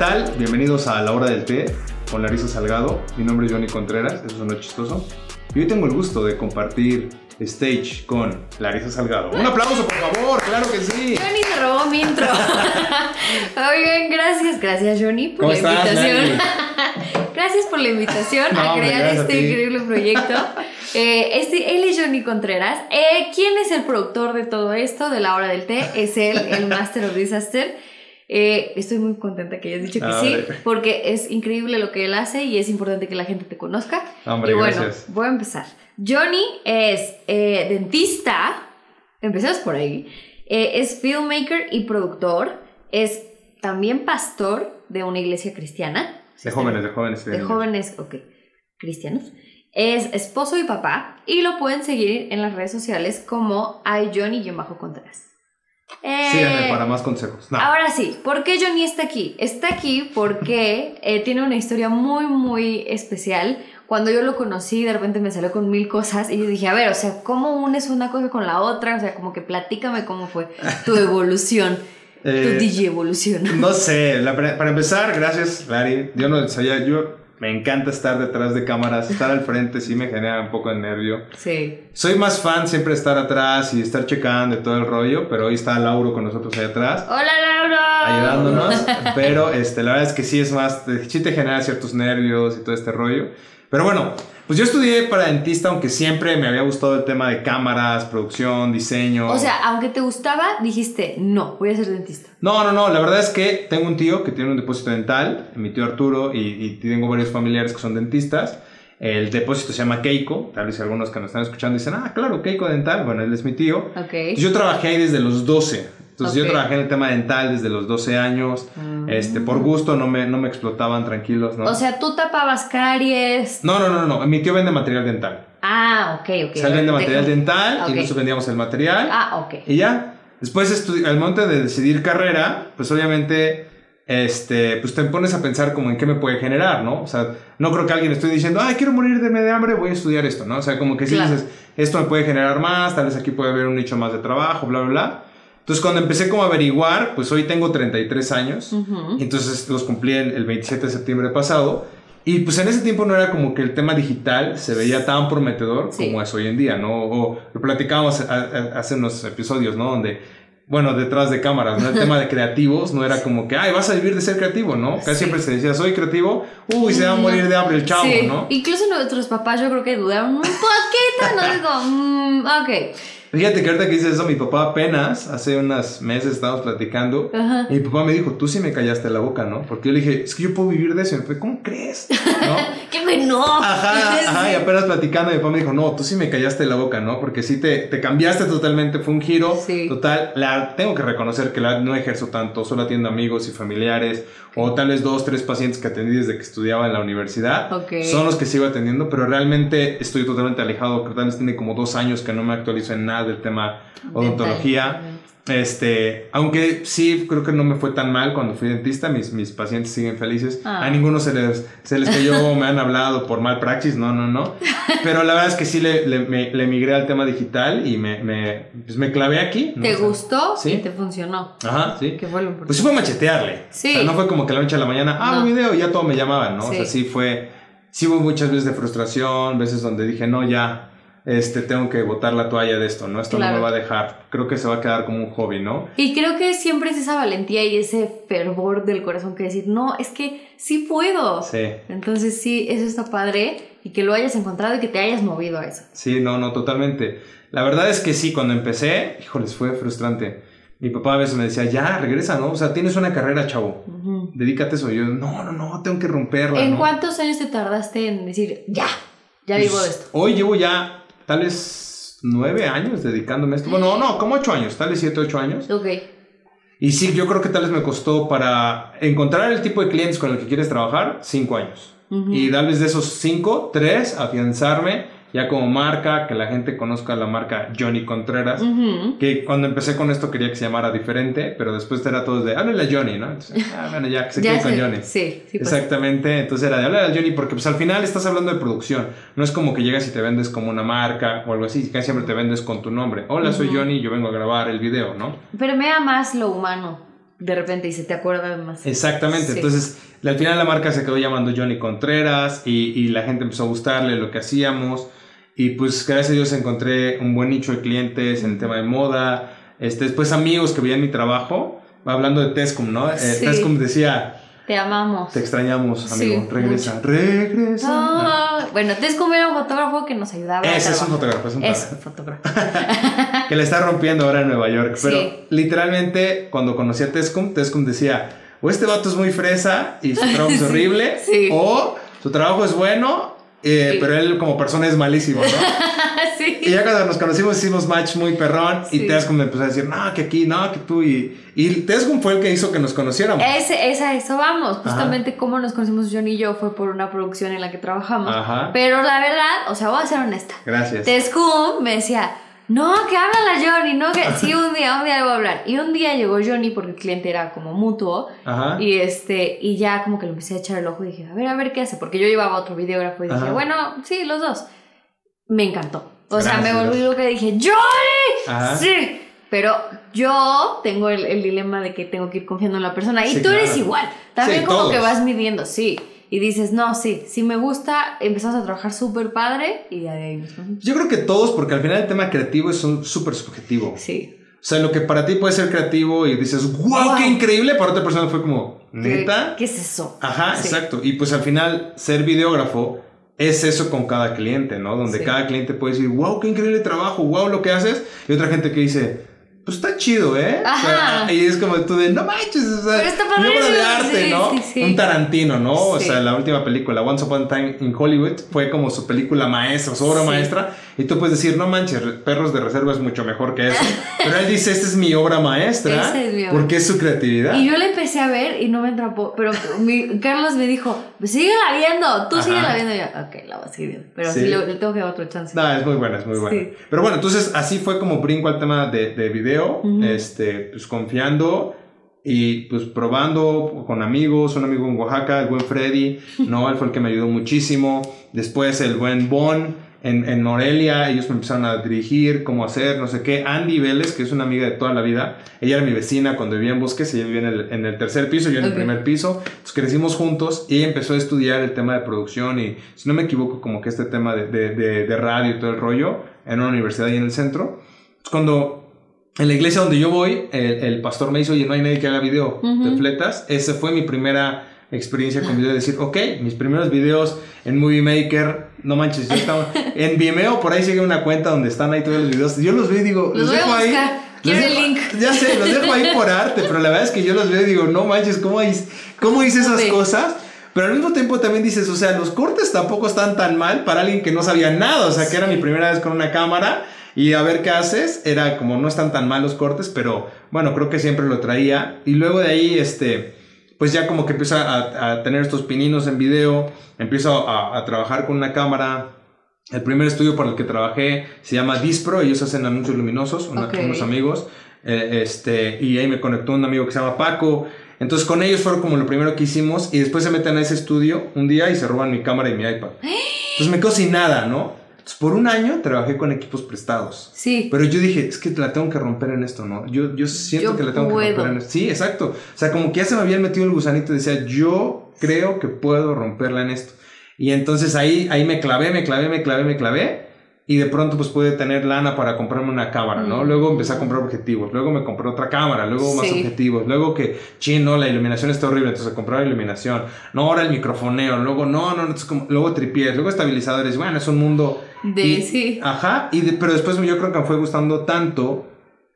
tal? Bienvenidos a La Hora del Té con Larisa Salgado. Mi nombre es Johnny Contreras, eso suena chistoso. Y hoy tengo el gusto de compartir stage con Larisa Salgado. Un aplauso, por favor, claro que sí. Johnny se robó mi intro. Oigan, gracias, gracias Johnny por ¿Cómo la estás, invitación. Gracias por la invitación No, a crear a este ti. increíble proyecto. Eh, este, él es Johnny Contreras. Eh, ¿Quién es el productor de todo esto, de la hora del té? Es él, el Master of Disaster. Eh, estoy muy contenta que hayas dicho que sí, porque es increíble lo que él hace y es importante que la gente te conozca. Hombre, y bueno, gracias. voy a empezar. Johnny es eh, dentista, empecemos por ahí, Eh, es filmmaker y productor, es también pastor de una iglesia cristiana. De jóvenes, de jóvenes. De jóvenes, ok, cristianos. Es esposo y papá y lo pueden seguir en las redes sociales como iJohnny-Contreras. Eh, Síganme para más consejos. No. Ahora sí, ¿por qué Johnny está aquí? Está aquí porque eh, tiene una historia muy, muy especial. Cuando yo lo conocí, de repente me salió con mil cosas y yo dije, a ver, o sea, ¿cómo unes una cosa con la otra? O sea, como que platícame cómo fue tu evolución, Eh, tu DJ evolución. No sé, la- para empezar, gracias, Larry. Yo no sabía, yo me encanta estar detrás de cámaras, estar al frente sí me genera un poco de nervio. Sí. Soy más fan siempre estar atrás y estar checando y todo el rollo, pero hoy está Lauro con nosotros ahí atrás. Hola, Laura. ayudándonos, pero este, la verdad es que sí es más, sí te genera ciertos nervios y todo este rollo. Pero bueno, pues yo estudié para dentista, aunque siempre me había gustado el tema de cámaras, producción, diseño. O sea, aunque te gustaba, dijiste, no, voy a ser dentista. No, no, no, la verdad es que tengo un tío que tiene un depósito dental, mi tío Arturo, y, y tengo varios familiares que son dentistas. El depósito se llama Keiko, tal vez algunos que nos están escuchando dicen, ah, claro, Keiko Dental, bueno, él es mi tío. Ok. Yo trabajé ahí desde los 12. Entonces Ok. yo trabajé en el tema dental desde los 12 años. Mm. Este, por gusto no me, no me explotaban tranquilos, ¿no? O sea, tú tapabas caries. no, no, no, no. Mi tío vende material dental. Ah, ok, ok. o sea, él vende material dental y nosotros vendíamos el material. Ah, ok. Y ya. Después, al momento de decidir carrera, pues obviamente, este, pues te pones a pensar como en qué me puede generar, ¿no? O sea, no creo que alguien esté diciendo, ay, quiero morir de de hambre, voy a estudiar esto, ¿no? O sea, como que si Claro. dices, esto me puede generar más, tal vez aquí puede haber un nicho más de trabajo, bla, bla, bla. Entonces, cuando empecé como a averiguar, pues hoy tengo 33 años. Ujú. Y Entonces los cumplí el, el 27 de septiembre pasado. Y pues en ese tiempo no era como que el tema digital se veía tan prometedor Sí. como es hoy en día, ¿no? O lo platicábamos hace unos episodios, ¿no? Donde, bueno, detrás de cámaras, ¿no? El tema de creativos no era como que, ay, vas a vivir de ser creativo, ¿no? Casi Sí. siempre se decía, soy creativo, uy, se va a morir de hambre el chavo, Sí, ¿no? Incluso nuestros papás yo creo que dudaron un poquito, no digo, mm, ok. Fíjate que ahorita que dices eso, mi papá apenas, hace unos meses estábamos platicando, Ajá. y mi papá me dijo, tú sí me callaste la boca, ¿no? Porque yo le dije, es que yo puedo vivir de eso. Y me fue, ¿cómo crees? ¿No? ¡Qué bueno! Ajá, ajá, y apenas platicando, mi papá me dijo, no, tú sí me callaste la boca, ¿no? Porque sí te, te cambiaste totalmente, fue un giro Sí. total. La, tengo que reconocer que la, no ejerzo tanto, solo atiendo amigos y familiares, o tal vez dos, tres pacientes que atendí desde que estudiaba en la universidad. Ok. Son los que sigo atendiendo, pero realmente estoy totalmente alejado, que tal vez tiene como dos años que no me actualizo en nada del tema odontología. Este, aunque sí, creo que no me fue tan mal cuando fui dentista, mis, mis pacientes siguen felices. Ah. A ninguno se les, se les cayó me han hablado por mal praxis, no, no, no. Pero la verdad es que sí le, le, me- le migré al tema digital y me, me, pues me clavé aquí. ¿no? ¿Te O sea, gustó? sí. Y te funcionó. Ajá, sí. ¿Qué fue lo importante? Pues sí fue machetearle. Sí. O sea, no fue como que la noche a la mañana, ah, No. un video y ya todo me llamaban, ¿no? O sea, sí fue, sí hubo muchas veces de frustración, veces donde dije, no, ya, este, tengo que botar la toalla de esto, ¿no? Esto Claro. no me va a dejar. Creo que se va a quedar como un hobby, ¿no? Y creo que siempre es esa valentía y ese fervor del corazón que decir, no, es que sí puedo. Sí. Entonces sí, eso está padre y que lo hayas encontrado y que te hayas movido a eso. Sí, no, no, totalmente. La verdad es que sí, cuando empecé, híjoles, fue frustrante. Mi papá a veces me decía, ya, regresa, ¿no? O sea, tienes una carrera, chavo. Ujú. Dedícate a eso. Y yo, no, no, no, tengo que romperla. ¿En ¿no? cuántos años te tardaste en decir, ya, ya Pues, vivo de esto? Hoy llevo ya, tal vez, nueve años dedicándome a esto. Bueno, no, como ocho años, tal vez siete, ocho años. Ok. Y sí, yo creo que tal vez me costó para encontrar el tipo de clientes con el que quieres trabajar, cinco años. Ujú. Y darles de esos cinco, tres, afianzarme ya como marca, que la gente conozca la marca Johnny Contreras. Que cuando empecé con esto quería que se llamara diferente, pero después era todo de, háblale a Johnny, ¿no? Entonces, ah, bueno, ya, que se quede con Johnny. Sí, sí. Exactamente, entonces era de hablar a Johnny porque pues al final estás hablando de producción, no es como que llegas y te vendes como una marca o algo así, casi siempre te vendes con tu nombre. Hola, soy. Johnny, yo vengo a grabar el video, ¿no? Permea más lo humano. de repente y se te acuerda más. Exactamente, Sí. entonces al final la marca se quedó llamando Johnny Contreras y, y la gente empezó a gustarle lo que hacíamos y pues gracias a Dios encontré un buen nicho de clientes en el tema de moda, este, después amigos que veían mi trabajo, hablando de Tescom, ¿no? Eh, Sí. Tescom decía, Te amamos. te extrañamos, Sí, amigo, regresa, regresa. Ah, bueno, Tescom era un fotógrafo que nos ayudaba. Ese es un fotógrafo, es un Es fotógrafo. que la está rompiendo ahora en Nueva York. Pero Sí. literalmente, cuando conocí a Tescom, Tescom decía, o este vato es muy fresa y su trabajo es horrible, sí. o su trabajo es bueno, eh, Sí. pero él como persona es malísimo, ¿no? sí. y ya cuando nos conocimos hicimos match muy perrón y Sí. Tescom me empezó a decir, no, que aquí, no, que tú. Y, y Tescom fue el que hizo que nos conociéramos. Ese, es a eso vamos. Justamente como nos conocimos John y yo fue por una producción en la que trabajamos. Ajá. Pero la verdad, o sea, voy a ser honesta. Gracias. Tescum me decía, no, que habla la Johnny, no, que sí, un día, un día le voy a hablar. Y un día llegó Johnny porque el cliente era como mutuo. Ajá. Y este, y ya como que le empecé a echar el ojo y dije, a ver, a ver qué hace. Porque yo llevaba otro videógrafo y dije, Ajá. bueno, sí, los dos. Me encantó. O sea, me volví loca y dije, ¡Johnny! Ajá. Sí. Pero yo tengo el, el dilema de que tengo que ir confiando en la persona. Y Sí, tú eres igual. También Sí, como todos. que vas midiendo, sí. Y dices, no, sí, sí me gusta. Empezamos a trabajar súper padre y ya de ahí conocimos. Yo creo que todos, porque al final el tema creativo es un súper subjetivo. Sí. O sea, lo que para ti puede ser creativo y dices, wow, Wow. qué increíble, para otra persona fue como, ¿Qué, neta. ¿Qué es eso? Ajá, Sí. exacto. Y pues al final, ser videógrafo es eso con cada cliente, ¿no? Donde Sí. cada cliente puede decir, wow, qué increíble trabajo, wow, lo que haces. Y otra gente que dice, pues está chido, ¿eh? Ajá. O sea, y es como tú de, no manches, o sea, Pero está una obra de arte, sí, ¿no? sí, sí. Un Tarantino, ¿no? O sea, la última película, Once Upon a Time in Hollywood, fue como su película maestra, su obra maestra. Y tú puedes decir, no manches, Perros de Reserva es mucho mejor que eso. Pero él dice, esta es mi obra maestra. Esa es mi obra. Porque es su creatividad. Y yo la empecé a ver y no me atrapó. Pero mi, Carlos me dijo, síguela viendo, tú Ajá. síguela viendo. Y yo, ok, la voy a seguir viendo. Pero sí, Sí. le, le tengo que dar otro chance. No, es muy buena, es muy buena. Sí. Pero bueno, entonces así fue como brinco al tema de, de video, Ujú. este, pues confiando y pues probando con amigos, un amigo en Oaxaca, el buen Freddy, ¿no? Él fue el que me ayudó muchísimo. Después el buen Bon en, en Morelia, ellos me empezaron a dirigir, cómo hacer, no sé qué. Andy Vélez, que es una amiga de toda la vida, ella era mi vecina cuando vivía en Bosques, ella vivía en el, en el tercer piso, yo en Ok. el primer piso. Entonces crecimos juntos y ella empezó a estudiar el tema de producción y, si no me equivoco, como que este tema de, de, de, de radio y todo el rollo en una universidad ahí en el centro. Entonces, cuando en la iglesia donde yo voy, el, el pastor me dice, oye, no hay nadie que haga video Ujú. de fletas. Esa fue mi primera experiencia con video, de decir, ok, mis primeros videos en Movie Maker, no manches, yo estaba en Vimeo, por ahí sigue una cuenta donde están ahí todos los videos. Yo los veo y digo, Los dejo ahí. los el link. Ya sé, los dejo ahí por arte, pero la verdad es que yo los veo y digo, no manches, ¿cómo, hice- cómo hice esas cosas? Pero al mismo tiempo también dices, o sea, los cortes tampoco están tan mal para alguien que no sabía nada, o sea, que era mi primera vez con una cámara y a ver qué haces, era como no están tan mal los cortes, pero bueno, creo que siempre lo traía. Y luego de ahí, este, pues ya como que empiezo a, a tener estos pininos en video, empiezo a, a trabajar con una cámara. El primer estudio para el que trabajé se llama Dispro, ellos hacen anuncios luminosos, una- Ok. unos amigos, eh, este, y ahí me conectó un amigo que se llama Paco. Entonces con ellos fueron como lo primero que hicimos y después se meten a ese estudio un día y se roban mi cámara y mi iPad. Entonces me quedo sin nada, ¿no? Por un año trabajé con equipos prestados. Sí. Pero yo dije, es que la tengo que romper en esto, ¿no? Yo, yo siento Yo que la tengo puedo. que romper en esto. Sí, exacto. O sea, como que ya se me habían metido el gusanito y decía, yo creo que puedo romperla en esto. Y entonces ahí, ahí me clavé, me clavé, me clavé, me clavé. Y de pronto pues pude tener lana para comprarme una cámara, ¿no? Mm. Luego empecé a comprar objetivos, luego me compré otra cámara, luego más Sí. objetivos, luego que, chino, la iluminación está horrible, entonces comprar iluminación. No, ahora el microfoneo, luego no, no, entonces como- luego tripiés, luego estabilizadores. Bueno, es un mundo De, y- sí. Ajá, y de- pero después yo creo que me fue gustando tanto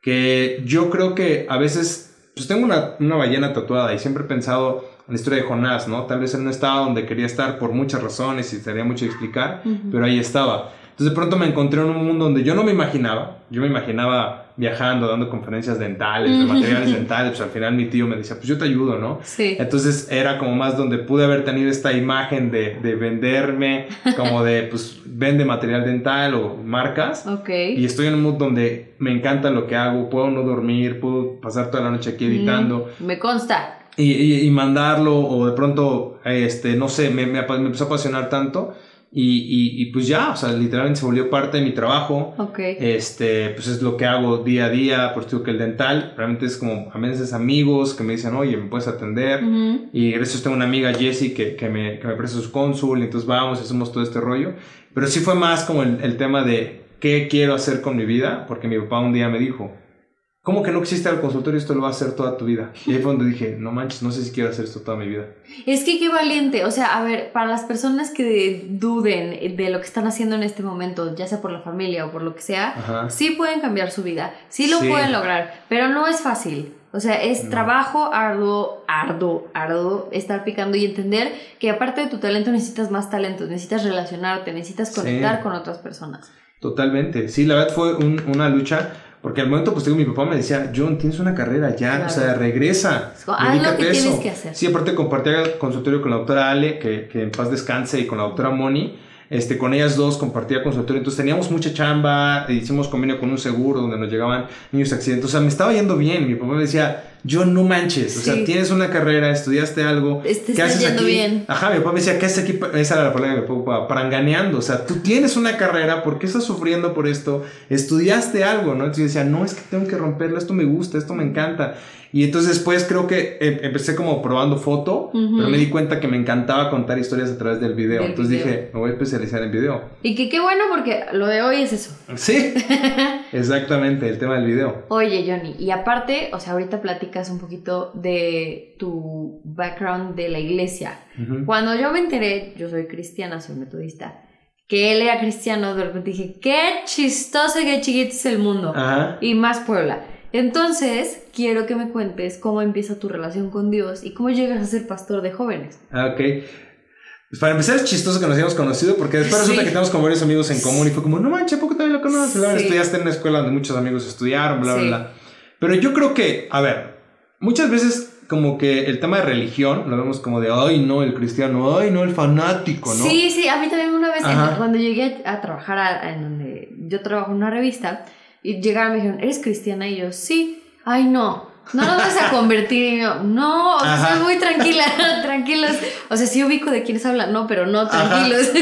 que yo creo que a veces, pues tengo una, una ballena tatuada y siempre he pensado en la historia de Jonás, ¿no? Tal vez él no estaba donde quería estar por muchas razones y sería mucho explicar, Ujú. pero ahí estaba. Entonces de pronto me encontré en un mundo donde yo no me imaginaba, yo me imaginaba viajando, dando conferencias dentales, de materiales dentales, pues al final mi tío me decía, pues yo te ayudo, ¿no? Sí. Entonces era como más donde pude haber tenido esta imagen de, de venderme, como de, pues, vende material dental o marcas. Ok. Y estoy en un mood donde me encanta lo que hago, puedo no dormir, puedo pasar toda la noche aquí editando Mm, me consta. y, y- y mandarlo o de pronto, este, no sé, me, me, me empezó a apasionar tanto Y, y, pues ya, o sea, literalmente se volvió parte de mi trabajo. Ok. Este, pues es lo que hago día a día, por digo que el dental, realmente es como a veces amigos que me dicen, oye, ¿me puedes atender? Y gracias tengo una amiga, Jessie, que, que, me, que me presta su cónsul, y entonces vamos, hacemos todo este rollo. Pero sí fue más como el, el tema de qué quiero hacer con mi vida, porque mi papá un día me dijo, ¿Cómo que no existe el consultorio? Esto lo va a hacer toda tu vida. Y ahí fue donde dije, no manches, no sé si quiero hacer esto toda mi vida. Es que qué valiente. O sea, a ver, para las personas que duden de lo que están haciendo en este momento, ya sea por la familia o por lo que sea, sí pueden cambiar su vida, sí lo pueden lograr, pero no es fácil. O sea, es trabajo arduo, arduo, arduo, estar picando y entender que aparte de tu talento necesitas más talento, necesitas relacionarte, necesitas conectar con otras personas. Totalmente. Sí, la verdad fue una lucha porque al momento, pues digo, mi papá me decía, John, tienes una carrera ya, o sea, regresa. Haz lo que tienes que hacer. Sí, aparte compartía consultorio con la doctora Ale, que, que en paz descanse, y con la doctora Moni. Este, con ellas dos compartía consultorio, entonces teníamos mucha chamba, hicimos convenio con un seguro donde nos llegaban niños accidentes, o sea, me estaba yendo bien, mi papá me decía, yo no manches, o sea, tienes una carrera, estudiaste algo, este ¿qué haces aquí? Bien. Ajá, mi papá me decía, ¿qué haces aquí? Esa era la palabra que me papá, paranganeando, o sea, tú tienes una carrera, ¿por qué estás sufriendo por esto? Estudiaste algo, ¿no? Entonces yo decía, no, es que tengo que romperlo, esto me gusta, esto me encanta. Y entonces después creo que em, empecé como probando foto, pero me di cuenta que me encantaba contar historias a través del video. entonces dije, me voy a especializar en video. Y que qué bueno porque lo de hoy es eso. Sí, exactamente, el tema del video. Oye, Johnny, y aparte, o sea, ahorita platicas un poquito de tu background de la iglesia. Cuando yo me enteré, yo soy cristiana, soy metodista, que él era cristiano, de repente dije, qué chistoso, qué chiquito es el mundo. Y más Puebla. Entonces, quiero que me cuentes cómo empieza tu relación con Dios y cómo llegas a ser pastor de jóvenes. Ah, ok. Pues para empezar es chistoso que nos hayamos conocido porque después resulta que tenemos como varios amigos en común y fue como, no manches, ¿poco también lo conoces? Sí. Estudiaste en una escuela donde muchos amigos estudiaron, bla, bla, bla. Pero yo creo que, a ver, muchas veces como que el tema de religión lo vemos como de, ay, no, el cristiano, ay, no, el fanático, ¿no? Sí, sí, a mí también una vez cuando llegué a, trabajar en donde yo trabajo en una revista, y llegaron y me dijeron, ¿eres cristiana? Y yo, sí. Ay, no. No nos vas a convertir. Y yo, no, o sea, soy muy tranquila, tranquilos. O sea, sí ubico de quiénes hablan, no, pero no, tranquilos.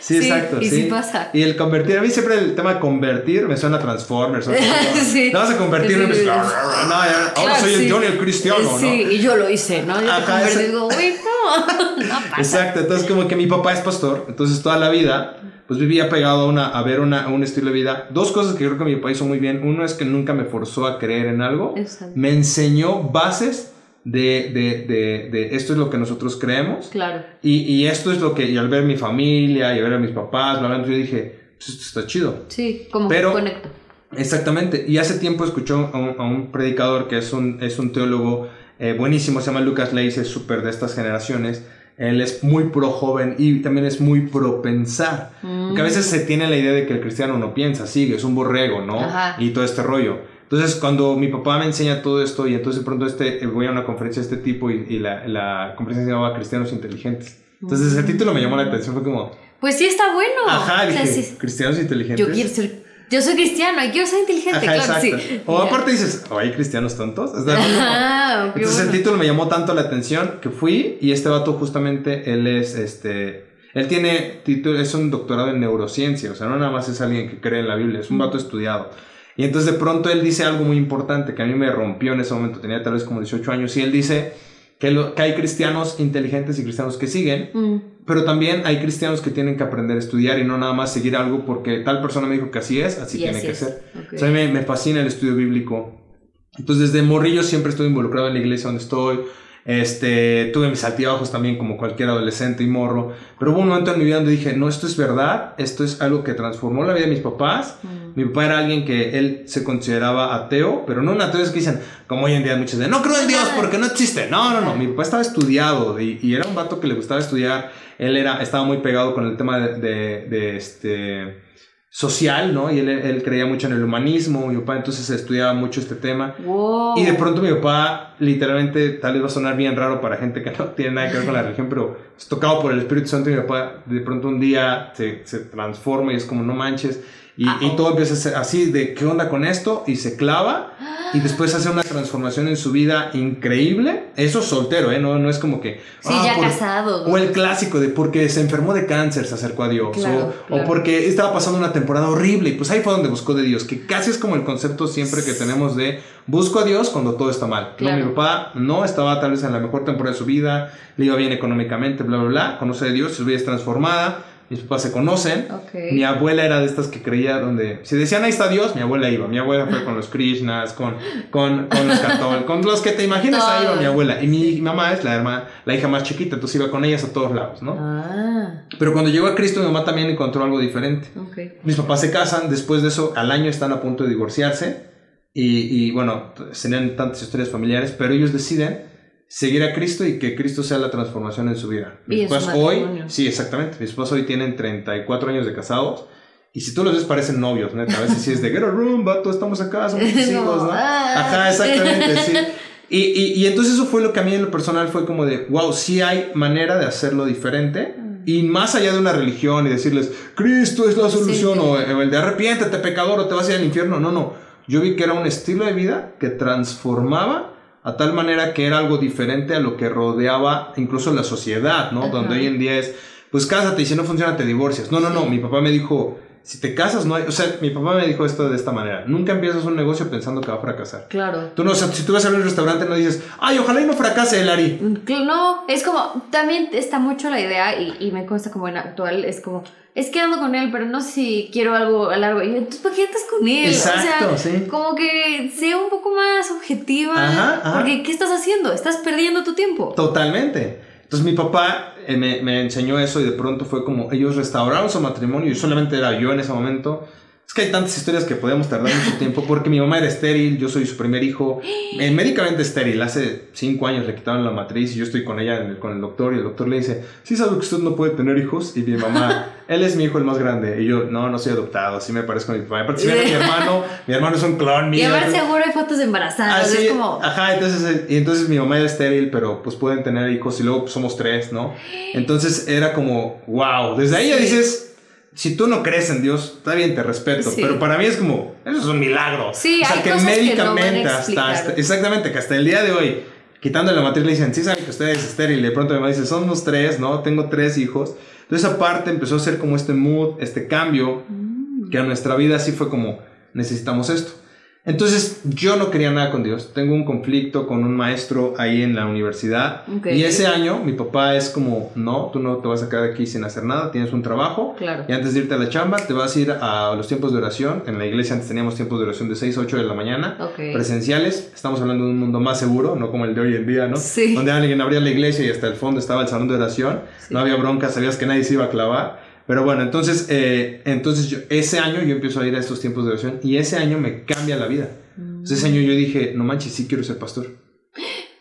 Sí, exacto. Y sí. pasa. Y el convertir, a mí siempre el tema convertir me suena a Transformers. sí. No vas a convertir, no, ya, ahora soy el Johnny el cristiano, ¿no? Sí, y yo lo hice, ¿no? Yo Ajá, te digo, uy, no, no pasa. Exacto, entonces como que mi papá es pastor, entonces toda la vida pues vivía pegado a, una, a ver una, un estilo de vida. Dos cosas que creo que mi papá hizo muy bien. Uno es que nunca me forzó a creer en algo. Me enseñó bases de, de, de, de, esto es lo que nosotros creemos. Claro. Y, y, esto es lo que, y al ver mi familia y ver a mis papás, bla, yo dije, pues esto está chido. Sí, como Pero, conecto. Exactamente. Y hace tiempo escuchó a un, a un predicador que es un, es un teólogo eh, buenísimo, se llama Lucas Leis, es súper de estas generaciones él es muy pro joven y también es muy pro pensar. Porque a veces se tiene la idea de que el cristiano no piensa, sigue, es un borrego, ¿no? Y todo este rollo. Entonces, cuando mi papá me enseña todo esto y entonces de pronto este, voy a una conferencia de este tipo y, la, la, conferencia se llamaba Cristianos Inteligentes. Entonces, ese título me llamó la atención, fue como... Pues sí, está bueno. Ajá, dije, Cristianos Inteligentes. Yo quiero ser yo soy cristiano y quiero ser inteligente, claro, sí. O aparte dices, ¿o hay cristianos tontos? Ah, Entonces el título me llamó tanto la atención que fui y este vato justamente, él es este... Él tiene título, es un doctorado en neurociencia, o sea, no nada más es alguien que cree en la Biblia, es un vato estudiado. Y entonces de pronto él dice algo muy importante que a mí me rompió en ese momento, tenía tal vez como 18 años, y él dice que, que hay cristianos inteligentes y cristianos que siguen, mm. pero también hay cristianos que tienen que aprender a estudiar y no nada más seguir algo porque tal persona me dijo que así es, así tiene que ser. O sea, a mí me, me fascina el estudio bíblico. Entonces, desde morrillo siempre estoy involucrado en la iglesia donde estoy. Este, tuve mis altibajos también como cualquier adolescente y morro, pero hubo un momento en mi vida donde dije, no, esto es verdad, esto es algo que transformó la vida de mis papás. Mm. Mi papá era alguien que él se consideraba ateo, pero no un ateo es que dicen, como hoy en día muchos de, no creo en Dios porque no existe. No, no, no, mi papá estaba estudiado y, y era un vato que le gustaba estudiar. Él era, estaba muy pegado con el tema de, de, de este social, ¿no? Y él, él, creía mucho en el humanismo, mi papá entonces estudiaba mucho este tema. Y de pronto mi papá, literalmente, tal vez va a sonar bien raro para gente que no tiene nada que ver con la religión, pero es tocado por el Espíritu Santo y mi papá de pronto un día se, se transforma y es como, no manches. Y, Ah, y oh. todo empieza a ser así de, ¿qué onda con esto? Y se clava y después hace una transformación en su vida increíble. Eso soltero, ¿eh? No, no es como que... Sí, ah, ya por- casado. O el clásico de porque se enfermó de cáncer, se acercó a Dios. Claro, o, claro. o porque estaba pasando una temporada horrible y pues ahí fue donde buscó de Dios. Que casi es como el concepto siempre que tenemos de busco a Dios cuando todo está mal. Claro. No, mi papá no estaba tal vez en la mejor temporada de su vida, le iba bien económicamente, bla, bla, bla. Conoce a Dios, su vida es transformada. Mis papás se conocen. Ok. Mi abuela era de estas que creía donde si decían ahí está Dios, mi abuela iba. Mi abuela fue con los Krishnas, con, con, con los católicos, con los que te imaginas, ahí iba mi abuela. Y mi mamá es la hermana, la hija más chiquita, entonces iba con ellas a todos lados, ¿no? Ah, Pero cuando llegó a Cristo, mi mamá también encontró algo diferente. ok. Mis papás se casan, después de eso, al año están a punto de divorciarse. Y, y, bueno, serían tantas historias familiares, pero ellos deciden seguir a Cristo y que Cristo sea la transformación en su vida. Su papás hoy, sí, exactamente. Mis papás hoy tienen 34 años de casados. Y si tú los ves, parecen novios, neta. A veces sí es de get a room, vato, estamos acá, somos tus hijos, ¿no? ah. Ajá, exactamente, sí. Y, y, y entonces eso fue lo que a mí en lo personal fue como de, wow, sí hay manera de hacerlo diferente. Y más allá de una religión y decirles, Cristo es la solución, Sí, sí. o o el de arrepiéntete, pecador, o te vas a ir al infierno. No, no. Yo vi que era un estilo de vida que transformaba a tal manera que era algo diferente a lo que rodeaba incluso la sociedad, ¿no? Ajá. Donde hoy en día es, pues cásate y si no funciona te divorcias. No, no, no. Mi papá me dijo, si te casas no hay, o sea, mi papá me dijo esto de esta manera. Nunca empiezas un negocio pensando que va a fracasar. Claro. Tú no, o sea, si tú vas a abrir un restaurante no dices, ay, ojalá y no fracase el Ari. Cl- No, es como, también está mucho la idea y, y me consta como en actual, es como, es que ando con él, pero no sé si quiero algo a largo. Y yo, entonces, ¿para qué estás con él? Exacto, o sea, sí. como que sea un poco más objetiva. Ajá, ajá. Porque, ¿qué estás haciendo? Estás perdiendo tu tiempo. Totalmente. Entonces mi papá eh, me, me enseñó eso y de pronto fue como ellos restauraron su matrimonio y solamente era yo en ese momento. Es que hay tantas historias que podemos tardar mucho tiempo porque mi mamá era estéril, yo soy su primer hijo, eh, médicamente estéril. Hace cinco años le quitaron la matriz y yo estoy con ella, el- con el doctor, y el doctor le dice, ¿sí sabe que usted no puede tener hijos? Y mi mamá, él es mi hijo el más grande. Y yo, no, no soy adoptado, así me parezco a mi papá. Aparte, si ven a mi hermano, mi hermano es un clon mío. Y a ver, entonces- seguro hay fotos embarazadas. Así, es como, ajá, entonces, eh, y entonces mi mamá era estéril, pero pues pueden tener hijos y luego pues, somos tres, ¿no? Entonces era como, wow, desde ahí ya dices, si tú no crees en Dios, está bien, te respeto, Sí. pero para mí es como, eso es un milagro. Sí, o sea, hay que cosas que no médicamente hasta, hasta- exactamente, que hasta el día de hoy, quitando la matriz le dicen, sí saben que usted es estéril, y de pronto mi mamá dice, somos tres, ¿no? Tengo tres hijos. Entonces aparte empezó a ser como este mood, este cambio, mm, que a nuestra vida sí fue como necesitamos esto. Entonces yo no quería nada con Dios. Tengo un conflicto con un maestro ahí en la universidad. Ok. Y ese año mi papá es como, no, tú no te vas a quedar aquí sin hacer nada, tienes un trabajo. Claro. Y antes de irte a la chamba, te vas a ir a los tiempos de oración. En la iglesia antes teníamos tiempos de oración de 6 a 8 de la mañana. Ok. Presenciales. Estamos hablando de un mundo más seguro, no como el de hoy en día, ¿no? Sí. Donde alguien abría la iglesia y hasta el fondo estaba el salón de oración. Sí. No había bronca, sabías que nadie se iba a clavar. Pero bueno, entonces, eh, entonces yo, ese año yo empiezo a ir a estos tiempos de oración y ese año me cambia la vida. Entonces, ese año yo dije, no manches, sí quiero ser pastor.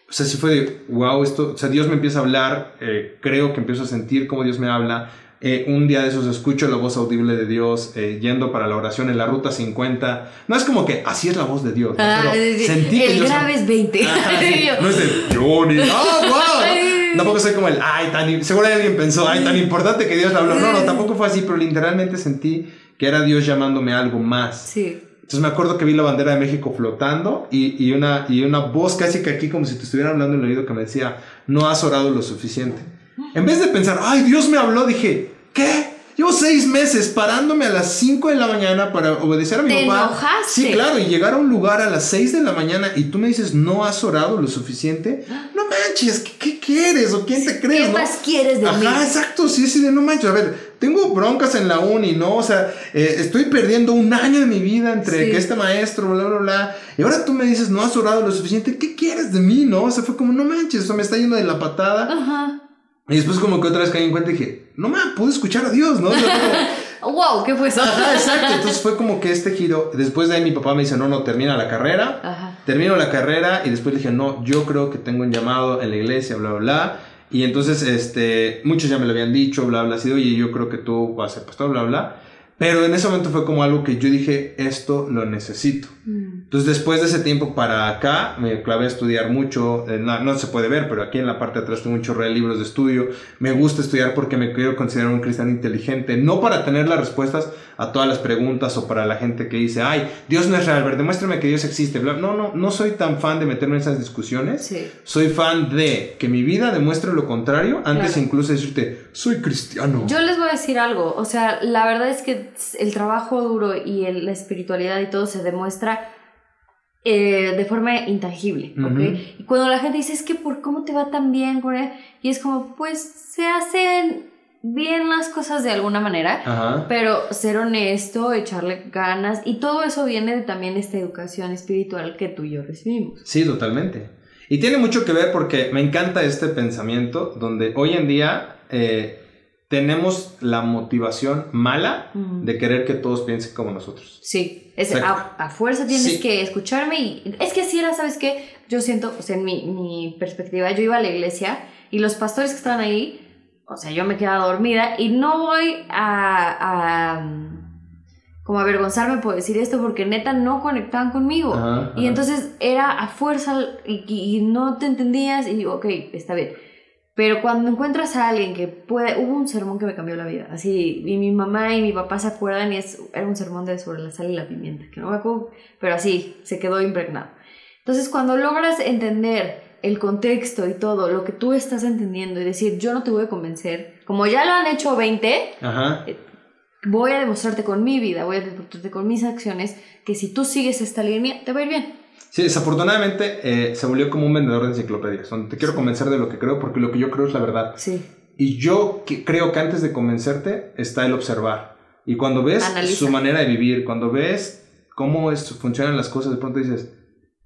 O sea, sí fue de, wow, esto, o sea, Dios me empieza a hablar, eh, creo que empiezo a sentir cómo Dios me habla. Eh, un día de esos escucho la voz audible de Dios eh, yendo para la oración en la ruta 50. No es como que así es la voz de Dios, ¿no? Ah, pero sí, sí. sentí que el Dios... grave es 20. Ajá, sí. No es de Johnny. ¡Oh, wow! Tampoco soy como el, ay, tan. im-". Seguro alguien pensó, ay, tan importante que Dios le habló. No, no, tampoco fue así, pero literalmente sentí que era Dios llamándome a algo más. Sí. Entonces me acuerdo que vi la bandera de México flotando y, y una, y una voz casi que aquí, como si te estuvieran hablando en el oído, que me decía, no has orado lo suficiente. En vez de pensar, ay, Dios me habló, dije, ¿qué? Llevo seis meses parándome a las 5 de la mañana para obedecer a mi ¿Te papá. enojaste? Sí, claro, y llegar a un lugar a las 6 de la mañana y tú me dices, no has orado lo suficiente. No manches, ¿qué, qué quieres? ¿O quién te crees? ¿Qué no? más quieres de Ajá, mí? exacto, sí, sí, de no manches. A ver, tengo broncas en la uni, ¿no? O sea, eh, estoy perdiendo un año de mi vida entre Sí. que este maestro, bla, bla, bla. Y ahora tú me dices, no has orado lo suficiente. ¿Qué quieres de mí, no? O sea, fue como, no manches, eso me está yendo de la patada. Ajá. Y después, como que otra vez caí en cuenta y dije, no mames, puedo escuchar a Dios, ¿no? O sea, como- Wow, ¿qué fue eso? Ajá, exacto. Entonces fue como que este giro. Después de ahí mi papá me dice, no, no, termina la carrera. Ajá. Termino la carrera y después le dije, no, yo creo que tengo un llamado en la iglesia, bla, bla, bla. Y entonces, este, muchos ya me lo habían dicho, bla, bla, así oye, yo creo que tú vas a ser pastor, bla, bla. Pero en ese momento fue como algo que yo dije, esto lo necesito. Mm. Entonces después de ese tiempo para acá me clavé a estudiar mucho, eh, no, no se puede ver, pero aquí en la parte de atrás tengo muchos libros de estudio. Me gusta estudiar porque me quiero considerar un cristiano inteligente, no para tener las respuestas a todas las preguntas o para la gente que dice, ay, Dios no es real, ver, demuéstrame que Dios existe. Bla. No, no, no soy tan fan de meterme en esas discusiones. Sí. Soy fan de que mi vida demuestre lo contrario antes Claro. incluso de decirte, soy cristiano. Yo les voy a decir algo, o sea, la verdad es que el trabajo duro y el- la espiritualidad y todo se demuestra eh, de forma intangible. Y cuando la gente dice, es que por cómo te va tan bien y es como, pues se hacen bien las cosas de alguna manera, Ajá. pero ser honesto, echarle ganas, y todo eso viene de también esta educación espiritual que tú y yo recibimos. Sí, totalmente. Y tiene mucho que ver porque me encanta este pensamiento donde hoy en día eh, tenemos la motivación mala de querer que todos piensen como nosotros. Sí, es, a, a fuerza tienes Sí. que escucharme y es que así era, ¿sabes qué? Yo siento, o sea, en mi, mi perspectiva, yo iba a la iglesia y los pastores que estaban ahí, o sea, yo me quedaba dormida y no voy a, a, como avergonzarme por decir esto porque neta no conectaban conmigo. Ajá, Y ajá. entonces era a fuerza y, y no te entendías y digo, ok, está bien. Pero cuando encuentras a alguien que puede... Hubo un sermón que me cambió la vida. Así, y mi mamá y mi papá se acuerdan y es, era un sermón de sobre la sal y la pimienta, que no me acuerdo, pero así, se quedó impregnado. Entonces cuando logras entender el contexto y todo, lo que tú estás entendiendo y decir, yo no te voy a convencer, como ya lo han hecho 20, Ajá. voy a demostrarte con mi vida, voy a demostrarte con mis acciones, que si tú sigues esta línea, te va a ir bien. Sí, desafortunadamente eh, se volvió como un vendedor de enciclopedias, donde te quiero convencer de lo que creo porque lo que yo creo es la verdad. Sí. Y yo que- creo que antes de convencerte está el observar. Y cuando ves Analiza. su manera de vivir, cuando ves cómo es- funcionan las cosas, de pronto dices,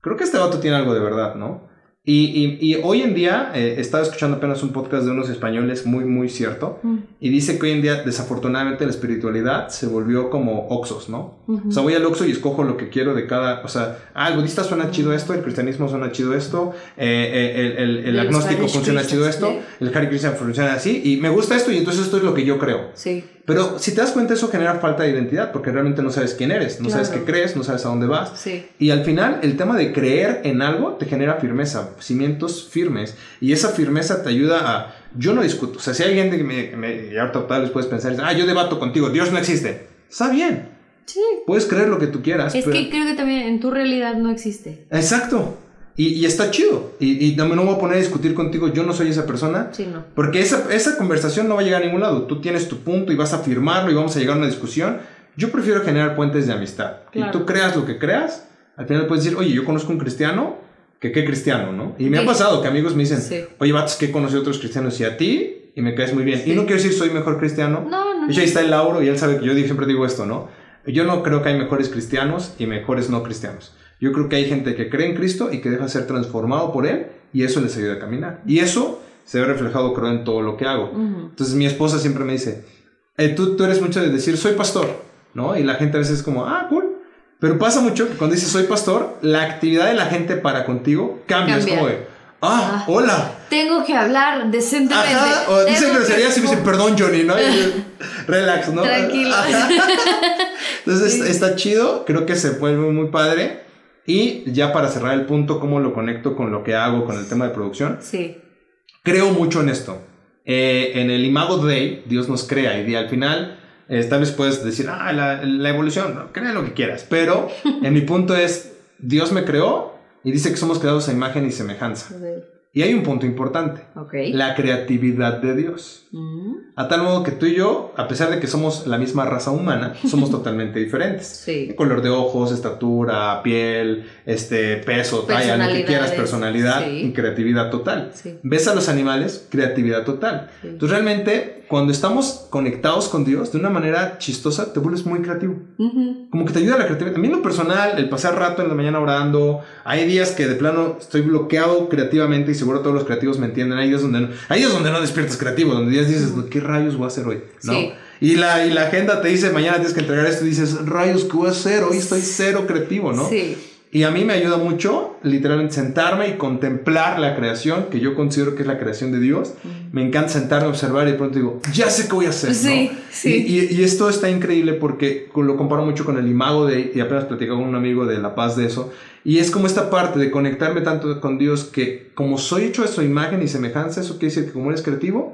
creo que este vato tiene algo de verdad, ¿no? Y, y- y hoy en día, eh, estaba escuchando apenas un podcast de unos españoles muy, muy cierto, Mm. y dice que hoy en día, desafortunadamente, la espiritualidad se volvió como Oxos, ¿no? O sea, voy al Oxxo y escojo lo que quiero de cada... O sea, ah, el budista suena chido esto, el cristianismo suena chido esto, eh, eh, el, el- el agnóstico funciona chido esto, el Hare Krishna funciona así, y me gusta esto y entonces esto es lo que yo creo. Sí. Pero si te das cuenta, eso genera falta de identidad, porque realmente no sabes quién eres, no sabes Claro. qué crees, no sabes a dónde vas. Sí. Y al final, el tema de creer en algo te genera firmeza, cimientos firmes. Y esa firmeza te ayuda a. Yo no discuto. O sea, si hay gente que me. me y ahorita tal vez puedes pensar, ah, yo debato contigo, Dios no existe. Está bien. Sí. Puedes creer lo que tú quieras. Es pero- que creo que también en tu realidad no existe. Exacto. Y, y está chido. Y, y no me voy a poner a discutir contigo, yo no soy esa persona. Sí, no. Porque esa, esa conversación no va a llegar a ningún lado. Tú tienes tu punto y vas a firmarlo y vamos a llegar a una discusión. Yo prefiero generar puentes de amistad. Claro. Y tú creas lo que creas, al final puedes decir, oye, yo conozco un cristiano, que qué cristiano, ¿no? Y me ha Sí. pasado que amigos me dicen, Sí. oye, vatos, que he conocido otros cristianos y a ti, y me caes muy bien. Sí. Y no quiero decir soy mejor cristiano. No, no. De hecho, ahí está el Lauro y él sabe que yo siempre digo esto, ¿no? Yo no creo que hay mejores cristianos y mejores no cristianos. Yo creo que hay gente que cree en Cristo y que deja ser transformado por Él y eso les ayuda a caminar. Y eso se ve reflejado, creo, en todo lo que hago. Entonces mi esposa siempre me dice, eh, tú, tú eres mucho de decir, soy pastor, ¿no? Y la gente a veces es como, ah, cool. Pero pasa mucho que cuando dices, soy pastor, la actividad de la gente para contigo cambia. Es como de, ah, Ah. hola. Tengo que hablar decentemente. Ajá, o dicen que- groserías y me dicen, perdón, Johnny, ¿no? Relax, ¿no? Tranquilo. Ajá. Entonces Sí. está chido, creo que se vuelve muy padre. Y ya para cerrar el punto, cómo lo conecto con lo que hago, con el tema de producción, Sí. creo mucho en esto. Eh, en el Imago Dei, Dios nos crea y al final, eh, tal vez puedes decir, ah, la, la evolución, no, crea lo que quieras. Pero en mi punto es, Dios me creó y dice que somos creados a imagen y semejanza. Y hay un punto importante, Ok. la creatividad de Dios. Mm, A tal modo que tú y yo, a pesar de que somos la misma raza humana, somos totalmente diferentes. Sí. Color de ojos, estatura, piel, este, peso, talla, lo que quieras, personalidad sí. y creatividad total. Sí. Ves a los animales, creatividad total. Entonces realmente, cuando estamos conectados con Dios de una manera chistosa, te vuelves muy creativo. Ujú. Como que te ayuda la creatividad. A mí en lo personal, el pasar rato en la mañana orando, hay días que de plano estoy bloqueado creativamente y seguro todos los creativos me entienden. Hay días donde no, hay días donde no despiertas creativo, donde días dices, ¿qué rayos voy a hacer hoy? ¿No? Sí. Y, la, y la agenda te dice, mañana tienes que entregar esto y dices, rayos, ¿qué voy a hacer? Hoy estoy cero creativo, ¿no? Sí. Y a mí me ayuda mucho, literalmente, sentarme y contemplar la creación, que yo considero que es la creación de Dios. Me encanta sentarme, observar y de pronto digo, ya sé qué voy a hacer. Sí, ¿no? sí. Y, y, esto está increíble porque lo comparo mucho con el imago de, y apenas platicaba con un amigo de La Paz de eso. Y es como esta parte de conectarme tanto con Dios que como soy hecho a su imagen y semejanza, eso quiere decir que como eres creativo,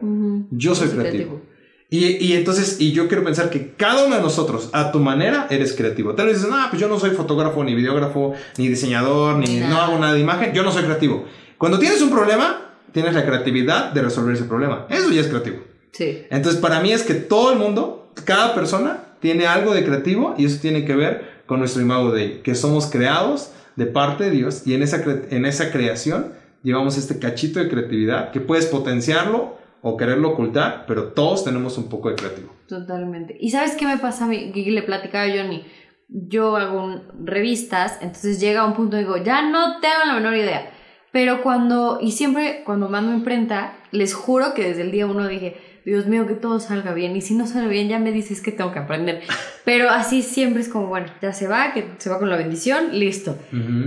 yo soy creativo. creativo. Y, y, entonces, y yo quiero pensar que cada uno de nosotros, a tu manera, eres creativo. Tal vez dices, no, pues yo no soy fotógrafo, ni videógrafo, ni diseñador, ni, no hago nada de imagen, yo no soy creativo. Cuando tienes un problema, tienes la creatividad de resolver ese problema. Eso ya es creativo. Sí. Entonces, para mí es que todo el mundo, cada persona, tiene algo de creativo y eso tiene que ver con nuestro imago de que somos creados de parte de Dios y en esa, en esa creación llevamos este cachito de creatividad que puedes potenciarlo o quererlo ocultar, pero todos tenemos un poco de creativo. Totalmente. ¿Y sabes qué me pasa a mí? Que le platicaba a Johnny. Yo hago revistas, entonces llega un punto y digo, ya no tengo la menor idea. Pero cuando, y siempre cuando mando imprenta, les juro que desde el día uno dije, Dios mío, que todo salga bien. Y si no sale bien, ya me dices que tengo que aprender. Pero así siempre es como, bueno, ya se va, que se va con la bendición, listo.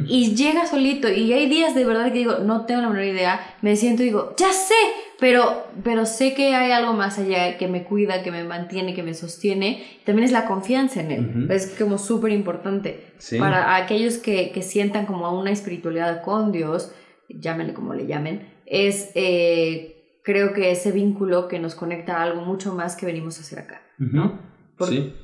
Y llega solito. Y hay días de verdad que digo, no tengo la menor idea. Me siento y digo, ya sé, pero, pero sé que hay algo más allá que me cuida, que me mantiene, que me sostiene. También es la confianza en él. Es como súper importante. Para aquellos que, que sientan como una espiritualidad con Dios, llámenle como le llamen, es... Eh, creo que ese vínculo que nos conecta a algo mucho más que venimos a hacer acá, ¿no? Sí.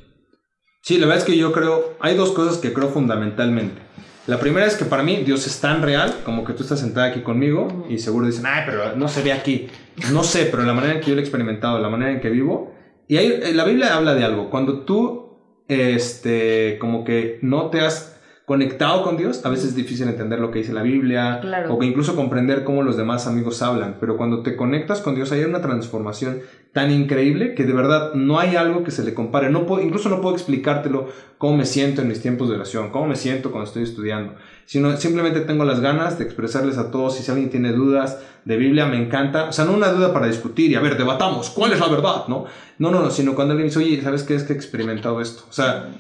Sí, la verdad es que yo creo, hay dos cosas que creo fundamentalmente. La primera es que para mí Dios es tan real como que tú estás sentada aquí conmigo y seguro dicen, ay, pero no se ve aquí. No sé, pero la manera en que yo lo he experimentado, la manera en que vivo. Y ahí, eh, la Biblia habla de algo. Cuando tú, este, como que no te has conectado con Dios, a veces es difícil entender lo que dice la Biblia o que incluso comprender cómo los demás amigos hablan, pero cuando te conectas con Dios hay una transformación tan increíble que de verdad no hay algo que se le compare. No puedo, incluso no puedo explicártelo cómo me siento en mis tiempos de oración, cómo me siento cuando estoy estudiando, sino simplemente tengo las ganas de expresarles a todos, si alguien tiene dudas de Biblia, me encanta, o sea, no una duda para discutir y a ver, debatamos, ¿cuál es la verdad? No, no, no, no sino cuando alguien dice, oye, ¿sabes qué es que he experimentado esto? O sea,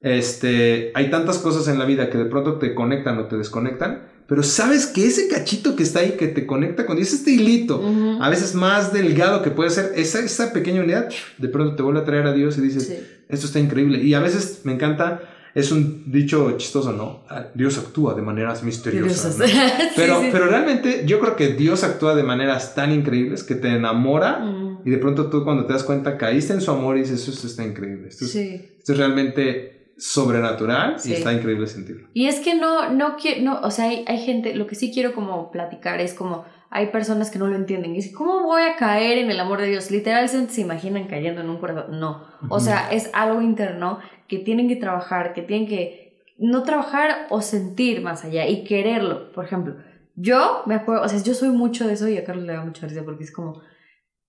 este, hay tantas cosas en la vida que de pronto te conectan o te desconectan, pero sabes que ese cachito que está ahí que te conecta con Dios, este hilito, a veces más delgado que puede ser, esa, esa pequeña unidad, de pronto te vuelve a traer a Dios y dices, esto está increíble. Y a veces me encanta, es un dicho chistoso, ¿no? Ah, Dios actúa de maneras misteriosas. Pero, pero realmente yo creo que Dios actúa de maneras tan increíbles que te enamora y de pronto tú cuando te das cuenta caíste en su amor y dices, esto está increíble. Esto, esto es realmente sobrenatural y está increíble sentirlo. Y es que no, no quiero, no, o sea, hay, hay, gente, lo que sí quiero como platicar es como, hay personas que no lo entienden y dicen, ¿cómo voy a caer en el amor de Dios? Literalmente se imaginan cayendo en un corazón. No, o sea, es algo interno que tienen que trabajar, que tienen que no trabajar o sentir más allá y quererlo. Por ejemplo, yo me acuerdo, o sea, yo soy mucho de eso y a Carlos le da mucha risa porque es como,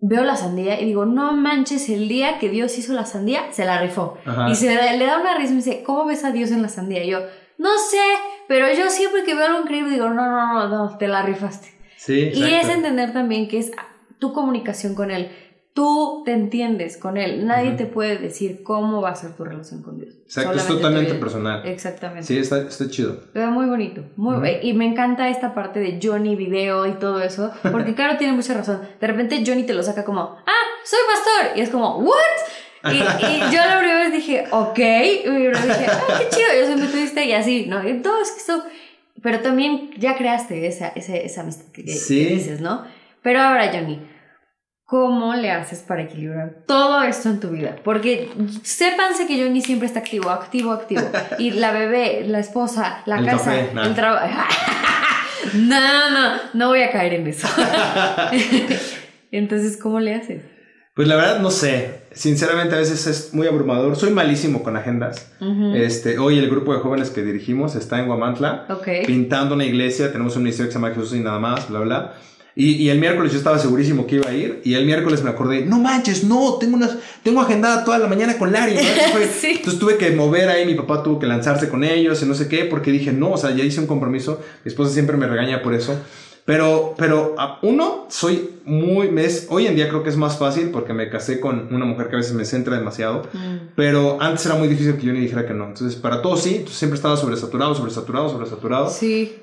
veo la sandía y digo, no manches, el día que Dios hizo la sandía, se la rifó. Y se le, da una risa y me dice, ¿cómo ves a Dios en la sandía? Y yo, no sé, pero yo siempre que veo algo increíble digo, no, no, no, no, te la rifaste. Sí, y es entender también que es tu comunicación con Él. Tú te entiendes con Él. Nadie te puede decir cómo va a ser tu relación con Dios. Exacto, es totalmente personal. Exactamente. Sí, está, está chido. Muy bonito. Muy, Y me encanta esta parte de Johnny video y todo eso. Porque claro, tiene mucha razón. De repente Johnny te lo saca como, ah, soy pastor. Y es como, ¿what? Y, y, yo la primera vez dije, ok. Y dije, ah, qué chido, yo soy metodista y así, ¿no? Y todo es que eso. Pero también ya creaste esa, esa, esa amistad que, que dices, ¿no? Pero ahora, Johnny, ¿Cómo le haces para equilibrar todo esto en tu vida? Porque sépanse que Johnny siempre está activo, activo, activo. Y la bebé, la esposa, la casa, el trabajo. no, no, no voy a caer en eso. Entonces, ¿cómo le haces? Pues la verdad no sé. Sinceramente a veces es muy abrumador. Soy malísimo con agendas. este, hoy el grupo de jóvenes que dirigimos está en Guamantla. Pintando una iglesia. Tenemos un ministerio que se llama Jesús y nada más, bla, bla. Y, y, el miércoles yo estaba segurísimo que iba a ir. Y el miércoles me acordé, no manches, no, tengo, unas, tengo agendada toda la mañana con Larry. Entonces tuve que mover ahí, mi papá tuvo que lanzarse con ellos y no sé qué, porque dije, no, o sea, ya hice un compromiso. Mi esposa siempre me regaña por eso. Pero, pero uno, soy muy, me es, hoy en día creo que es más fácil porque me casé con una mujer que a veces me centra demasiado, Mm. pero antes era muy difícil que yo ni dijera que no. Entonces, para todo sí, siempre estaba sobresaturado, sobresaturado, sobresaturado. Sí.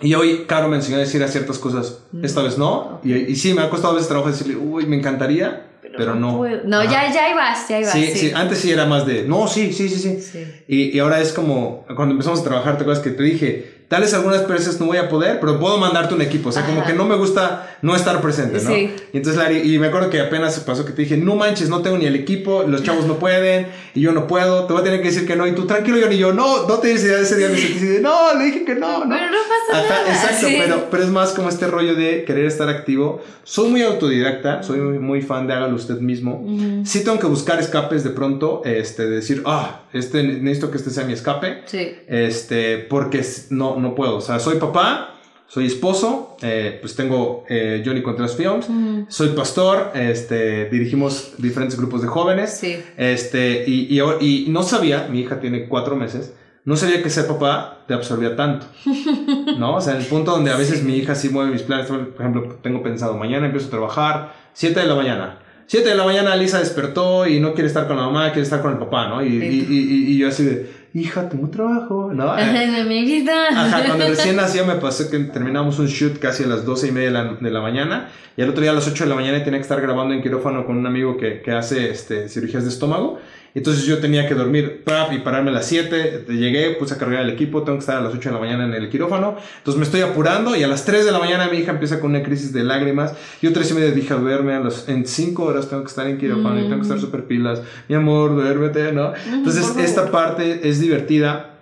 Y hoy Caro me enseñó a decir a ciertas cosas, Mm. esta vez no. Y, y sí, me ha costado a veces trabajo decirle, uy, me encantaría, pero, no. puedo. No, Ajá. ya, ya ibas, ya ibas. Sí, sí, antes sí era más de, no, sí, sí, sí, sí. Sí. Y, y ahora es como, cuando empezamos a trabajar, ¿te acuerdas que te dije? Tal vez algunas veces no voy a poder, pero puedo mandarte un equipo. O sea, como Ajá. que no me gusta no estar presente, ¿no? Sí. Y entonces, Lari, y me acuerdo que apenas pasó que te dije, no manches, no tengo ni el equipo, los chavos no pueden, y yo no puedo, te voy a tener que decir que no. Y tú, tranquilo, yo y yo, no, no te dices ese día me sentí de, no, le dije que no, no. Pero no pasa Ajá, nada. exacto, sí. pero, pero es más como este rollo de querer estar activo. Soy muy autodidacta, soy muy, muy fan de hágalo usted mismo. Ujú. Sí tengo que buscar escapes de pronto, este, de decir, ah, este, necesito que este sea mi escape, Sí. este, porque s- no, no puedo. O sea, soy papá, soy esposo, eh, pues tengo eh, Johnny Contreras Films, soy pastor, este, dirigimos diferentes grupos de jóvenes, Sí. este, y, y, no sabía, mi hija tiene cuatro meses, no sabía que ser papá te absorbía tanto, ¿no? O sea, en el punto donde a veces mi hija sí mueve mis planes, por ejemplo, tengo pensado, mañana empiezo a trabajar, 7 de la mañana. 7 de la mañana Lisa despertó y no quiere estar con la mamá, quiere estar con el papá, ¿no? Y, y, y- y yo así de, hija, tengo trabajo, ¿no? Mi amiguita. Ajá, cuando recién nació me pasó que terminamos un shoot casi a las 12 y media de la, de la mañana y al otro día a las 8 de la mañana tenía que estar grabando en quirófano con un amigo que, que hace este, cirugías de estómago. Entonces yo tenía que dormir pap, y pararme a las 7. Llegué, puse a cargar el equipo, tengo que estar a las 8 de la mañana en el quirófano. Entonces me estoy apurando y a las 3 de la mañana mi hija empieza con una crisis de lágrimas. Yo 3 y media dije, duerme, a los, en 5 horas tengo que estar en quirófano y tengo que estar súper pilas. Mi amor, duérmete, ¿no? Entonces esta parte es divertida.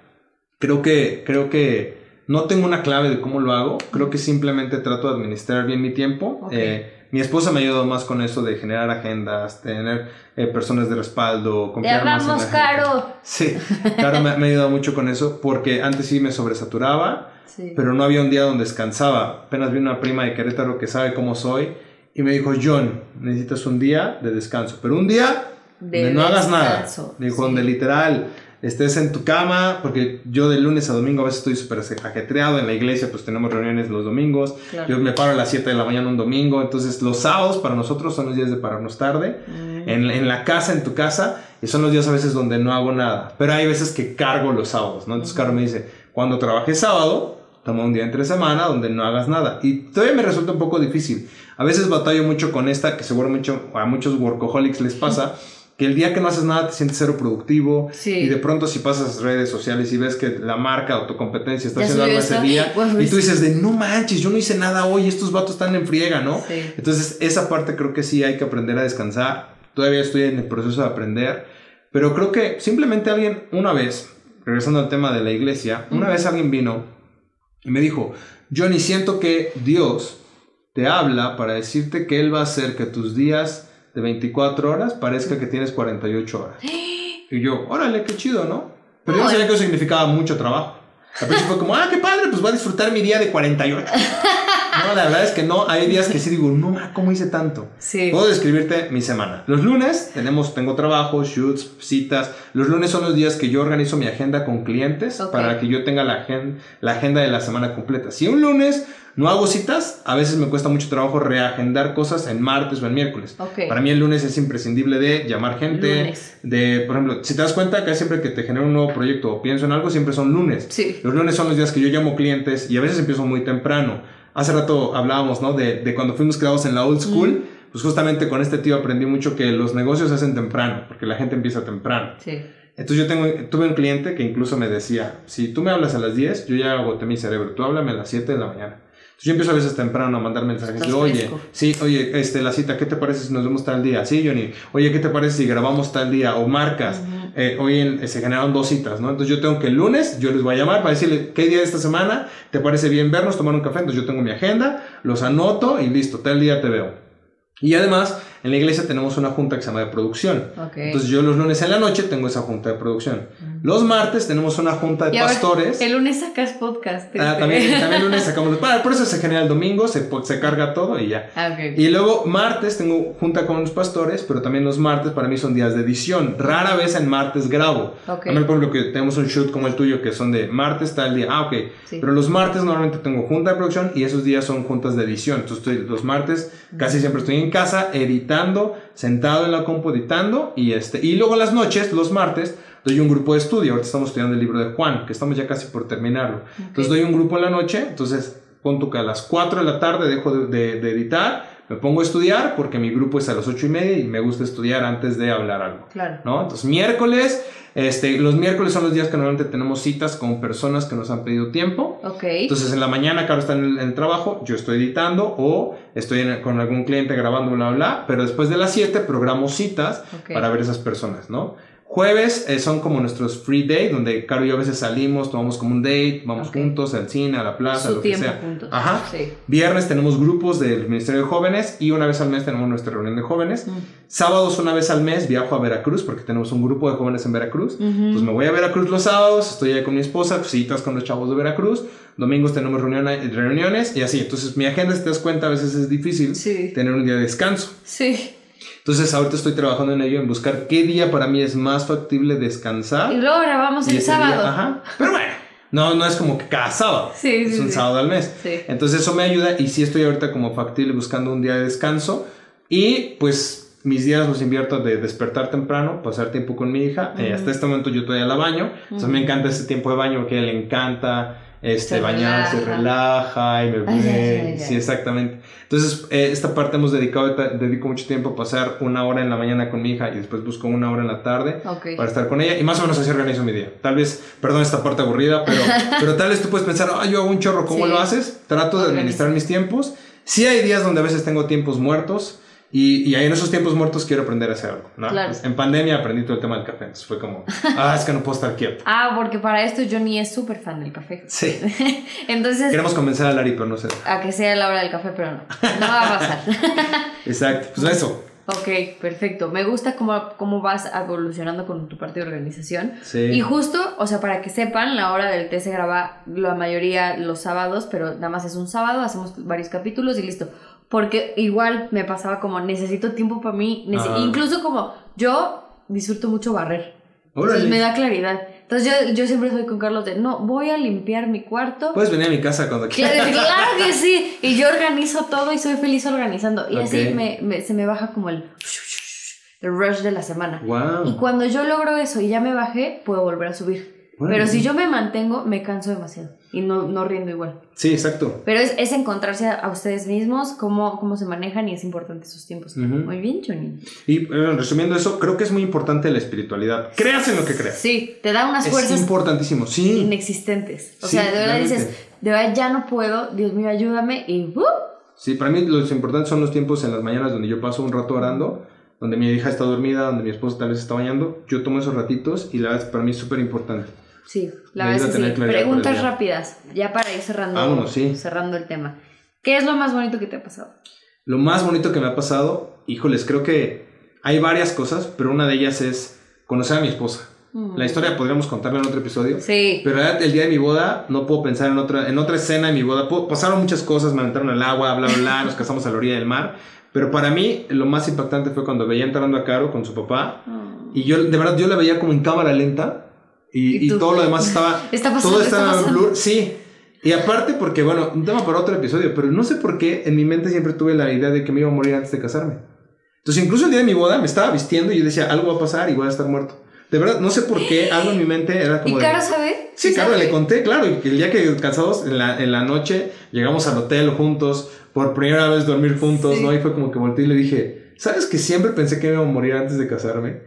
Creo que, creo que no tengo una clave de cómo lo hago. Creo que simplemente trato de administrar bien mi tiempo. Ok. Eh, mi esposa me ha ayudado más con eso de generar agendas, tener eh, personas de respaldo, Te confiar más en la amamos, gente. Caro. Sí, Caro me, me ha ayudado mucho con eso porque antes sí me sobresaturaba, Sí. pero no había un día donde descansaba. Apenas vi una prima de Querétaro que sabe cómo soy y me dijo, John, necesitas un día de descanso, pero un día De no hagas nada. dijo, sí. donde literal estés en tu cama, porque yo de lunes a domingo a veces estoy súper ajetreado en la iglesia, pues tenemos reuniones los domingos. Claro. Yo me paro a las 7 de la mañana un domingo, entonces los sábados para nosotros son los días de pararnos tarde. Mm. En, en la casa, en tu casa, y son los días a veces donde no hago nada. Pero hay veces que cargo los sábados, ¿no? Entonces, Caro me dice, cuando trabajes sábado, toma un día entre semana donde no hagas nada. Y todavía me resulta un poco difícil. A veces batallo mucho con esta, que seguro mucho, a muchos workaholics les pasa, que el día que no haces nada te sientes cero productivo. Sí. Y de pronto si pasas redes sociales y ves que la marca o tu competencia está Ya haciendo algo ese día, y tú dices de, no manches, yo no hice nada hoy, estos vatos están en friega, ¿no? Sí. Entonces, esa parte creo que sí hay que aprender a descansar. Todavía estoy en el proceso de aprender. Pero creo que simplemente alguien, una vez, regresando al tema de la iglesia, una vez alguien vino y me dijo, Johnny, siento que Dios te habla para decirte que Él va a hacer que tus días de 24 horas parezca que tienes 48 horas. Y yo, órale, qué chido, ¿no? Pero yo no sabía que eso significaba mucho trabajo. Al principio fue como, ah, qué padre, pues voy a disfrutar mi día de 48. No, la verdad es que no. Hay días que sí digo, no, ¿cómo hice tanto? Sí. Puedo describirte mi semana. Los lunes tenemos, tengo trabajo, shoots, citas. Los lunes son los días que yo organizo mi agenda con clientes para que yo tenga la, agen- la agenda de la semana completa. Si un lunes no hago citas, a veces me cuesta mucho trabajo reagendar cosas en martes o en miércoles. Para mí el lunes es imprescindible de llamar gente, Lunes. de, por ejemplo, si te das cuenta que siempre que te genero un nuevo proyecto o pienso en algo, siempre son lunes. Sí. Los lunes son los días que yo llamo clientes y a veces empiezo muy temprano. Hace rato hablábamos, ¿no? De, de cuando fuimos creados en la old school, pues justamente con este tío aprendí mucho que los negocios se hacen temprano, porque la gente empieza temprano. Sí. Entonces yo tengo, tuve un cliente que incluso me decía, si tú me hablas a las 10, yo ya agoté mi cerebro, tú háblame a las 7 de la mañana. Entonces yo empiezo a veces temprano a mandar mensajes. Estás oye, fresco. sí, oye, este, la cita, ¿qué te parece si nos vemos tal día? Sí, Johnny. Oye, ¿qué te parece si grabamos tal día? O marcas. Eh, hoy en- se generaron dos citas, ¿no? Entonces yo tengo que el lunes, yo les voy a llamar para decirle qué día de esta semana te parece bien vernos, tomar un café. Entonces yo tengo mi agenda, los anoto y listo, tal día te veo. Y además, en la iglesia tenemos una junta que se llama de producción. Entonces yo los lunes en la noche tengo esa junta de producción. Los martes tenemos una junta de Y a pastores. el lunes sacas podcast. Ah, este. también, también el lunes sacamos. Bueno, por eso se genera el domingo, se, se carga todo y ya. Ah, ok. Y luego martes tengo junta con los pastores, pero también los martes para mí son días de edición. Rara vez en martes grabo. Ok. También por ejemplo que tenemos un shoot como el tuyo que son de martes tal día. Ah, ok. Sí. Pero los martes normalmente tengo junta de producción y esos días son juntas de edición. Entonces estoy, los martes casi siempre estoy en casa editando, sentado en la compu editando y este y luego las noches, los martes doy un grupo de estudio. Ahorita estamos estudiando el libro de Juan, que estamos ya casi por terminarlo. Entonces doy un grupo en la noche, entonces pon tú que a las 4 de la tarde dejo de, de- de editar, me pongo a estudiar porque mi grupo es a las 8 y media y me gusta estudiar antes de hablar algo. Claro. ¿no? Entonces, miércoles, este, los miércoles son los días que normalmente tenemos citas con personas que nos han pedido tiempo. Ok. Entonces, en la mañana, Caro está en el, en el trabajo, yo estoy editando o estoy en- con algún cliente grabando, bla, bla, bla, pero después de las 7 programo citas Ok. para ver esas personas, ¿no? Jueves eh, son como nuestros free day, donde Caro y yo a veces salimos, tomamos como un date, vamos juntos al cine, a la plaza, Su lo que sea. juntos. Ajá. Sí. Viernes tenemos grupos del Ministerio de Jóvenes y una vez al mes tenemos nuestra reunión de jóvenes. Mm. Sábados una vez al mes viajo a Veracruz porque tenemos un grupo de jóvenes en Veracruz. Pues me voy a Veracruz los sábados, estoy ahí con mi esposa, citas con los chavos de Veracruz. Domingos tenemos reunión- reuniones y así. Entonces mi agenda, si te das cuenta, a veces es difícil Sí. tener un día de descanso. Sí. Entonces ahorita estoy trabajando en ello, en buscar qué día para mí es más factible descansar. Y luego grabamos el ese día- sábado. ajá. Pero bueno, no, no es como que cada sábado. Sí, es sí, un sí. sábado al mes. Sí. Entonces eso me ayuda y sí estoy ahorita como factible buscando un día de descanso y pues mis días los invierto de despertar temprano, pasar tiempo con mi hija. Eh, hasta este momento yo todavía la baño. Entonces me encanta ese tiempo de baño porque a ella le encanta este, Se bañarse, relaja. relaja y me ay, ay, ay. Sí, exactamente. Entonces eh, esta parte hemos dedicado, dedico mucho tiempo a pasar una hora en la mañana con mi hija y después busco una hora en la tarde para estar con ella y más o menos así organizo mi día. Tal vez, perdón esta parte aburrida, pero, pero tal vez tú puedes pensar, ah, yo hago un chorro, ¿cómo Sí. lo haces? Trato de administrar mis tiempos. Sí hay días donde a veces tengo tiempos muertos y, y ahí en esos tiempos muertos quiero aprender a hacer algo. ¿no? Claro. Pues, en pandemia aprendí todo el tema del café, entonces fue como, ah, es que no puedo estar quieto. Ah, porque para esto Johnny es súper fan del café. Sí, Entonces, queremos convencer a Lari, pero no sé. a que sea la hora del café, pero no. No va a pasar. Exacto, pues eso. ok, perfecto. Me gusta cómo, cómo vas evolucionando con tu parte de organización. Sí. Y justo, o sea, para que sepan, la hora del té se graba la mayoría los sábados, pero nada más es un sábado, hacemos varios capítulos y listo. Porque igual me pasaba como, necesito tiempo para mí, Ajá. incluso como yo disfruto mucho barrer. Órale. Entonces me da claridad. Entonces yo, yo siempre soy con Carlos de, no, voy a limpiar mi cuarto. Puedes venir a mi casa cuando quieras. Claro, claro que sí. Y yo organizo todo y soy feliz organizando. Y así Ok. me, me- se me baja como el, el rush de la semana. Wow. Y cuando yo logro eso y ya me bajé, puedo volver a subir. Órale. Pero si yo me mantengo, me canso demasiado y no, no rindo igual. Sí, exacto. Pero es, es encontrarse a, a ustedes mismos, cómo, cómo se manejan y es importante sus tiempos. Ujú. Muy bien, Johnny. Y eh, resumiendo eso, creo que es muy importante la espiritualidad. Creas en lo que creas. Sí, te da unas es fuerzas importantísimo, sí. inexistentes. O Sí, sea, de verdad realmente. dices, de verdad ya no puedo, Dios mío, ayúdame y ¡uh! Sí, para mí los importantes son los tiempos en las mañanas donde yo paso un rato orando, donde mi hija está dormida, donde mi esposa tal vez está bañando. Yo tomo esos ratitos y la verdad es para mí es súper importante. Sí, la verdad es que sí. Preguntas rápidas, ya para ir cerrando, Vámonos, sí. cerrando el tema. ¿Qué es lo más bonito que te ha pasado? Lo más bonito que me ha pasado, híjoles, creo que hay varias cosas, pero una de ellas es conocer a mi esposa. Mm. La historia podríamos contarla en otro episodio. Sí, Pero el día de mi boda, no puedo pensar en otra, en otra escena de mi boda. Puedo- pasaron muchas cosas, me aventaron al agua, bla, bla, bla, nos casamos a la orilla del mar. Pero para mí, lo más impactante fue cuando veía entrando a Caro con su papá. Mm. Y yo, de verdad, yo la veía como en cámara lenta. Y, ¿Y y todo lo demás estaba. Está pasando, todo está estaba pasando. blur. Sí. Y aparte, porque, bueno, un tema para otro episodio. Pero no sé por qué en mi mente siempre tuve la idea de que me iba a morir antes de casarme. Entonces, incluso el día de mi boda me estaba vistiendo y yo decía, algo va a pasar y voy a estar muerto. De verdad, no sé por qué, algo en mi mente era ¿Y como. de- Caro sabe? Sí, claro, sabe? le conté, claro, y el día que casados, en la, en la noche, llegamos al hotel juntos, por primera vez dormir juntos, Sí. ¿no? Y fue como que volteé y le dije, ¿sabes que siempre pensé que me iba a morir antes de casarme?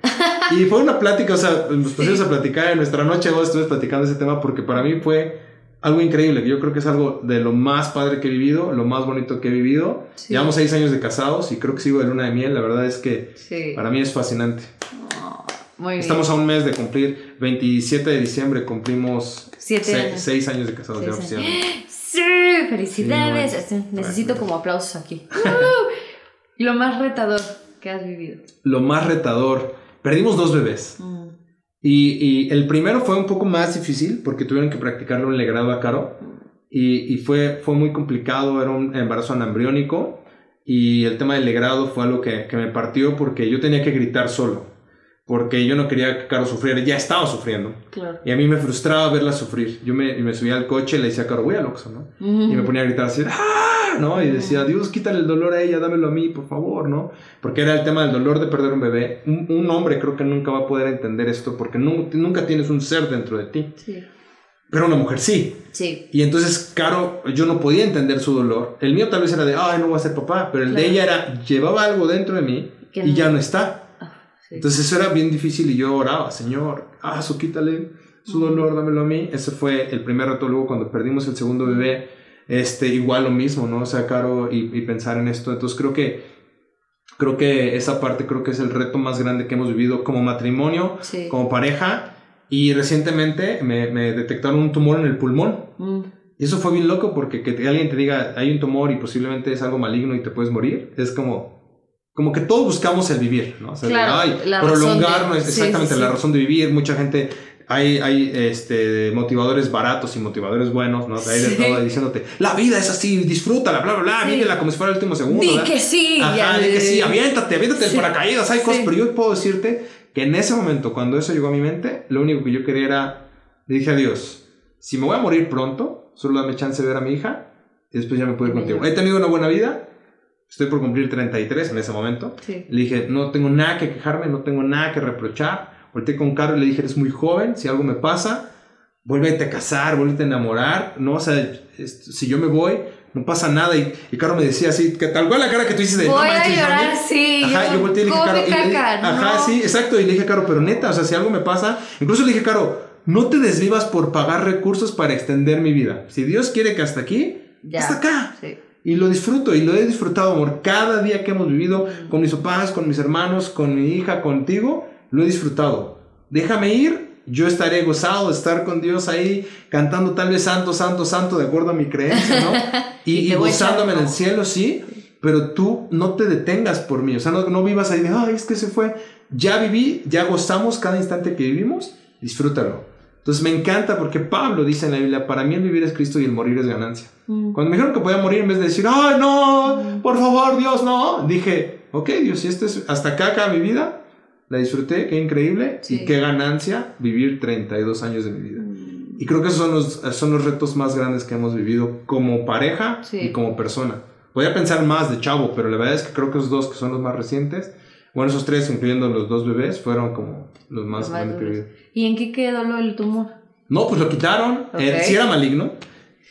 Y fue una plática, o sea, nos pusimos a platicar en nuestra noche, vos estuvimos platicando ese tema porque para mí fue algo increíble, yo creo que es algo de lo más padre que he vivido, lo más bonito que he vivido. Sí. Llevamos seis años de casados y creo que sigo de luna de miel, la verdad es que Sí. para mí es fascinante. Oh, muy bien. Estamos a un mes de cumplir, 27 de diciembre cumplimos Siete se- años. seis años de casados ya oficialmente. Sí, felicidades. Sí, no, Necesito como aplausos aquí. Uh, lo más retador que has vivido. Lo más retador, perdimos dos bebés. Mm. Y, y, el primero fue un poco más difícil porque tuvieron que practicarlo en legrado a Caro. Y, y, fue, fue muy complicado, era un embarazo anambriónico. Y el tema del legrado fue algo que, que me partió porque yo tenía que gritar solo porque yo no quería que Caro sufriera, ya estaba sufriendo. Claro. Y a mí me frustraba verla sufrir. Yo me, me subía al coche y le decía a Caro, voy al Oxxo, ¿no? Y me ponía a gritar así, ¡ah! ¿no? Y decía, Dios, quítale el dolor a ella, dámelo a mí, por favor, ¿no? Porque era el tema del dolor de perder un bebé. Un, hombre creo que nunca va a poder entender esto porque nunca tienes un ser dentro de ti. Sí. Pero una mujer sí. Sí. Y entonces, Caro, yo no podía entender su dolor. El mío tal vez era de, ay, no voy a ser papá. Pero el de ella era, llevaba algo dentro de mí y ya no está. Entonces eso era bien difícil y yo oraba, Señor, ah, su quítale su dolor, dámelo a mí. Ese fue el primer reto. Luego cuando perdimos el segundo bebé, este, igual lo mismo, ¿no? O sea, caro y, y pensar en esto. Entonces creo que, creo que esa parte creo que es el reto más grande que hemos vivido como matrimonio, como pareja. Y recientemente me, me, detectaron un tumor en el pulmón. Mm. Y eso fue bien loco porque que alguien te diga, hay un tumor y posiblemente es algo maligno y te puedes morir, es como, como que todos buscamos el vivir, ¿no? O sea, claro, prolongar exactamente la razón de vivir. Mucha gente, hay, hay este, motivadores baratos y motivadores buenos, ¿no? Hay de todo diciéndote, la vida es así, disfrútala, bla, bla, bla, vívela como si fuera el último segundo. Di que sí, Ajá, di que sí, aviéntate, aviéntate el paracaídas, hay cosas, pero yo puedo decirte que en ese momento, cuando eso llegó a mi mente, lo único que yo quería era, le dije a Dios, si me voy a morir pronto, solo dame chance de ver a mi hija y después ya me puedo ir contigo. He tenido una buena vida, estoy por cumplir 33 en ese momento. Le dije, no tengo nada que quejarme, no tengo nada que reprochar. Volté con Caro y le dije, eres muy joven, si algo me pasa, vuélvete a casar, vuélvete a enamorar, ¿no? O sea, si yo me voy, no pasa nada. Y, y Caro me decía así, que tal cual la cara que tú dices de... Voy a llorar, sí. Ajá, yo, volteé y le dije, Caro... Ajá, sí, exacto. Y le dije, Caro, pero neta, o sea, si algo me pasa... Incluso le dije, Caro, no te desvivas por pagar recursos para extender mi vida. Si Dios quiere que hasta aquí, hasta acá. Sí. Y lo disfruto y lo he disfrutado, amor. Cada día que hemos vivido con mis papás, con mis hermanos, con mi hija, contigo, lo he disfrutado. Déjame ir, yo estaré gozado de estar con Dios ahí, cantando tal vez santo, santo, santo, de acuerdo a mi creencia, ¿no? y, gozándome en el cielo, sí, pero tú no te detengas por mí, o sea, no, no vivas ahí de, ay, es que se fue. Ya viví, ya gozamos cada instante que vivimos, disfrútalo. Entonces me encanta porque Pablo dice en la Biblia, para mí el vivir es Cristo y el morir es ganancia. Mm. Cuando me dijeron que podía morir, en vez de decir, ay, no, mm. por favor, Dios, no, dije, ok, Dios, si este es hasta acá, acá mi vida, la disfruté, qué increíble y qué ganancia vivir 32 años de mi vida. Mm. Y creo que esos son los, son los retos más grandes que hemos vivido como pareja y como persona. Podía pensar más de chavo, pero la verdad es que creo que esos dos que son los más recientes, bueno, esos tres, incluyendo los dos bebés, fueron como los más, grandes ¿Y en qué quedó lo del tumor? No, pues lo quitaron. Eh, sí era maligno.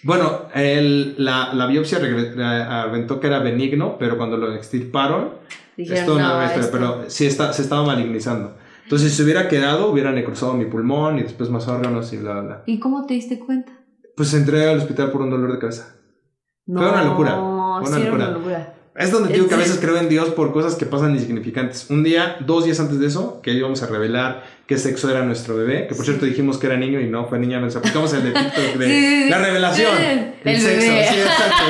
Bueno, el, la, la, biopsia aventó que era benigno, pero cuando lo extirparon, esto no, pero sí está, se estaba malignizando. Entonces, si se hubiera quedado, hubiera necrosado mi pulmón y después más órganos y bla, bla. ¿Y cómo te diste cuenta? Pues entré al hospital por un dolor de cabeza. No, fue una locura. Fue una, locura. una locura. Es donde digo que a veces creo en Dios por cosas que pasan insignificantes. Un día, dos días antes de eso, que íbamos a revelar qué sexo era nuestro bebé, que por cierto dijimos que era niño y no fue niña, nos aplicamos el de TikTok de la revelación. El, sexo, sí, exacto.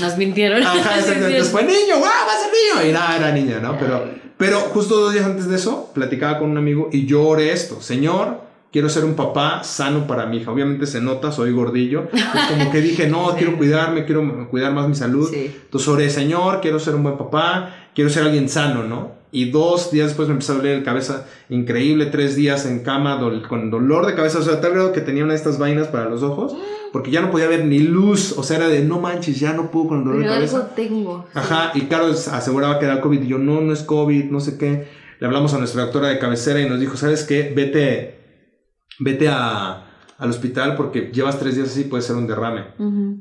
Nos mintieron. Ajá, exacto. Entonces fue niño, ¡guau! Va a ser niño. Y nada, era niña, ¿no? Pero, pero justo dos días antes de eso, platicaba con un amigo y yo oré esto: Señor, quiero ser un papá sano para mi hija. Obviamente se nota, soy gordillo. como que dije, no, quiero cuidarme, quiero cuidar más mi salud. Entonces oré, Señor, quiero ser un buen papá, quiero ser alguien sano, ¿no? Y dos días después me empezó a doler la cabeza increíble, tres días en cama con dolor de cabeza, o sea, tal grado que tenía una de estas vainas para los ojos, porque ya no podía ver ni luz, o sea, era de no manches, ya no puedo con el dolor de cabeza. Algo tengo. Ajá, y claro, aseguraba que era COVID, y yo, no, no es COVID, no sé qué. Le hablamos a nuestra doctora de cabecera y nos dijo, ¿sabes qué? Vete vete a, al hospital porque llevas tres días así, puede ser un derrame.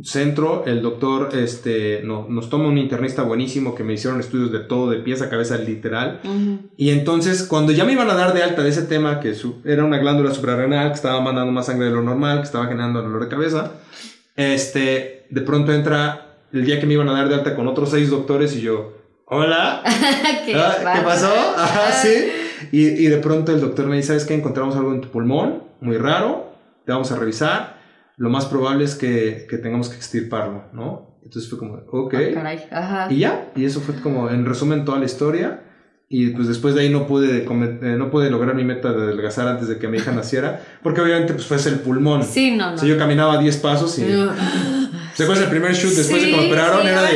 Centro, el doctor este, no, nos toma un internista buenísimo que me hicieron estudios de todo, de pies a cabeza literal. Y entonces, cuando ya me iban a dar de alta de ese tema, que era una glándula suprarrenal, que estaba mandando más sangre de lo normal, que estaba generando dolor de cabeza, este, de pronto entra el día que me iban a dar de alta con otros seis doctores y yo, hola, ¿Qué, ah, pasó? Ajá, sí. Y, y, de pronto el doctor me dice, ¿sabes qué? Encontramos algo en tu pulmón muy raro, te vamos a revisar, lo más probable es que, que tengamos que extirparlo, ¿no? Entonces fue como, ok. Ah, y ya, y eso fue como, en resumen, toda la historia. Y pues después de ahí no pude, eh, no pude lograr mi meta de adelgazar antes de que mi hija naciera, porque obviamente pues fue el pulmón. Sí, no, O no. sea, yo caminaba 10 pasos y... ¿Se acuerdas el primer shoot después de que me Sí, operaron? sí, era de...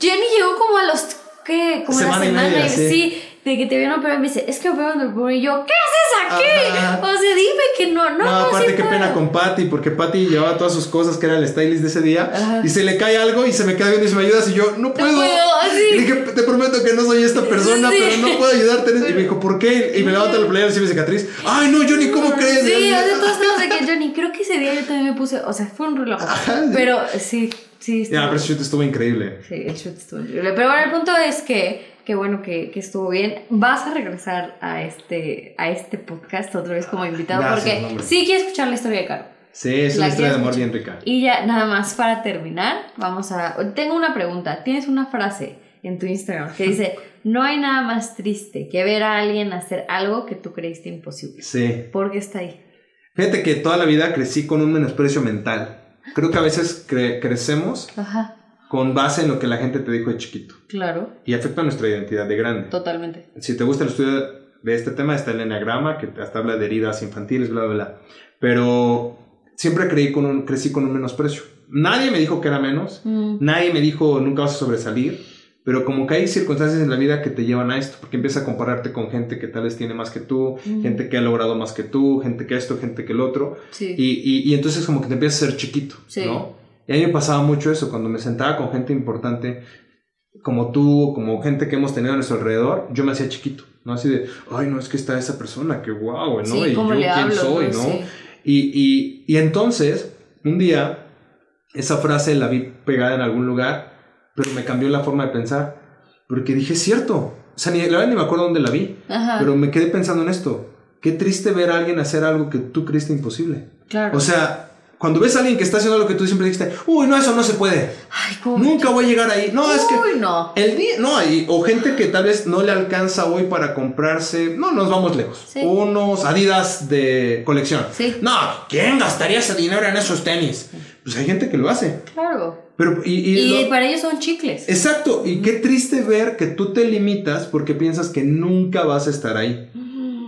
Jenny llegó como a los. ¿Qué? Como Semana y una semana. media, y- sí. sí. de que te vieron operar y me dice, es que operaron del pulmón. Y yo, ¿qué haces Ajá. O sea, dime que no, no. No, no, aparte sí qué puedo. pena con Patty, porque Patty llevaba todas sus cosas que era el stylist de ese día Ajá. y se le cae algo y se me queda viendo y se me ayudas y yo no puedo. puedo, así. Y dije, te prometo que no soy esta persona, Sí. pero no puedo ayudarte. Y me dijo, ¿por qué? Y me levanta la playera y se ve cicatriz. Ay, no, Johnny, ¿cómo crees? Sí, Y- o sea, todos estamos de que Johnny, creo que ese día yo también me puse, o sea, fue un. Ajá, sí. Pero sí, sí. Ya, pero ese shoot estuvo increíble. Sí, el shoot estuvo increíble. Pero bueno, el punto es que, que bueno, que, que estuvo bien. Vas a regresar a este, a este podcast otra vez como invitado Gracias, porque hombre. sí quiero escuchar la historia de Caro. Sí, es La una historia de amor bien rica. Y ya, nada más para terminar, vamos a... Tengo una pregunta. Tienes una frase en tu Instagram que dice, no hay nada más triste que ver a alguien hacer algo que tú creíste imposible. Sí. ¿Por qué está ahí? Fíjate que toda la vida crecí con un menosprecio mental. Creo que a veces cre- crecemos Ajá, con base en lo que la gente te dijo de chiquito claro, y afecta nuestra identidad de grande. totalmente. Si te gusta el estudio de este tema, está el enneagrama, que hasta habla de heridas infantiles, bla, bla, bla. Pero siempre creí con un, crecí con un menosprecio. Nadie me dijo que era menos, Mm, nadie me dijo nunca vas a sobresalir, pero como que hay circunstancias en la vida que te llevan a esto, porque empiezas a compararte con gente que tal vez tiene más que tú, Ujú. gente que ha logrado más que tú, gente que esto, gente que el otro, sí. y, y, y entonces como que te empiezas a ser chiquito, Sí. ¿no? Y a mí me pasaba mucho eso, cuando me sentaba con gente importante, como tú, como gente que hemos tenido a nuestro alrededor, yo me hacía chiquito, ¿no? Así de, ay, no, es que está esa persona, que guau, ¿no? Sí, y yo ¿cómo le quién hablo, soy, no? Sí. Y, y, y entonces, un día, esa frase la vi pegada en algún lugar, pero me cambió la forma de pensar, porque dije, cierto, o sea, ni, la verdad ni me acuerdo dónde la vi, Ajá, pero me quedé pensando en esto, qué triste ver a alguien hacer algo que tú creíste imposible. claro. O sea, cuando ves a alguien que está haciendo lo que tú siempre dijiste, uy, no, eso no se puede, Ay, ¿cómo? nunca voy a llegar ahí, no, es que... Uy, no. El día, no, y- o gente que tal vez no le alcanza hoy para comprarse, no, nos vamos lejos, Sí. unos Adidas de colección. Sí. No, ¿quién gastaría ese dinero en esos tenis? Pues hay gente que lo hace. Claro. Pero, y, y Y, lo- para ellos son chicles. exacto, y qué triste ver que tú te limitas porque piensas que nunca vas a estar ahí.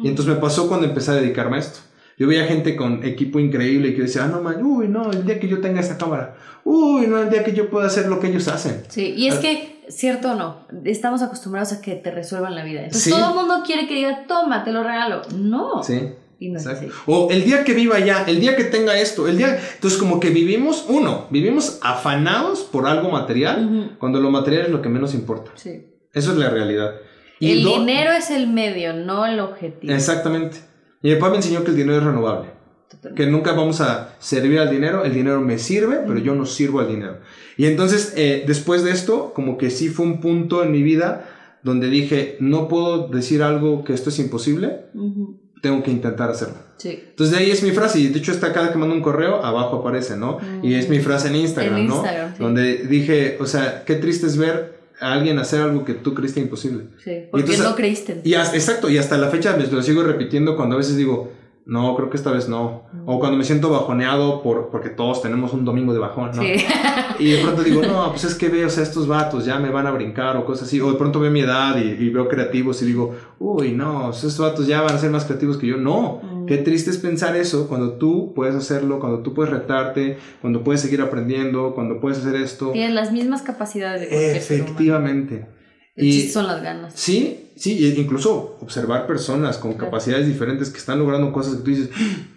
Y entonces me pasó cuando empecé a dedicarme a esto. Yo veía gente con equipo increíble y que decía, ah, no, man, uy, no, el día que yo tenga esta cámara, uy, no, el día que yo pueda hacer lo que ellos hacen. Sí, y es que, cierto o no, estamos acostumbrados a que te resuelvan la vida. Entonces Sí. todo el mundo quiere que diga, toma, te lo regalo. No. Sí. Y no. O el día que viva ya, el día que tenga esto, el día... Entonces como que vivimos, uno, vivimos afanados por algo material, cuando lo material es lo que menos importa. Sí. Eso es la realidad. el do- dinero es el medio, no el objetivo. Exactamente. Y mi papá me enseñó que el dinero es renovable. Totalmente. Que nunca vamos a servir al dinero, el dinero me sirve, pero yo no sirvo al dinero. Y entonces, eh, después de esto, como que sí fue un punto en mi vida donde dije, no puedo decir algo que esto es imposible, Ujú. tengo que intentar hacerlo. Sí. Entonces de ahí es mi frase, y de hecho está cada que mando un correo, abajo aparece, ¿no? Y es mi frase en Instagram, En ¿no? Instagram, sí. Donde dije, o sea, qué triste es ver a alguien hacer algo que tú creíste imposible. Sí. Porque entonces- no creíste. Y hasta- exacto, y hasta la fecha me lo sigo repitiendo cuando a veces digo, no, creo que esta vez no. O cuando me siento bajoneado por, porque todos tenemos un domingo de bajón, ¿no? Sí. Y de pronto digo, no, pues es que veo, o sea, estos vatos ya me van a brincar o cosas así. O de pronto veo mi edad y, y veo creativos y digo, uy, no, estos vatos ya van a ser más creativos que yo. No. Qué triste es pensar eso cuando tú puedes hacerlo, cuando tú puedes retarte, cuando puedes seguir aprendiendo, cuando puedes hacer esto. Tienes las mismas capacidades de. Efectivamente. El Y son las ganas. sí, sí, e incluso observar personas con Claro. capacidades diferentes que están logrando cosas que tú dices,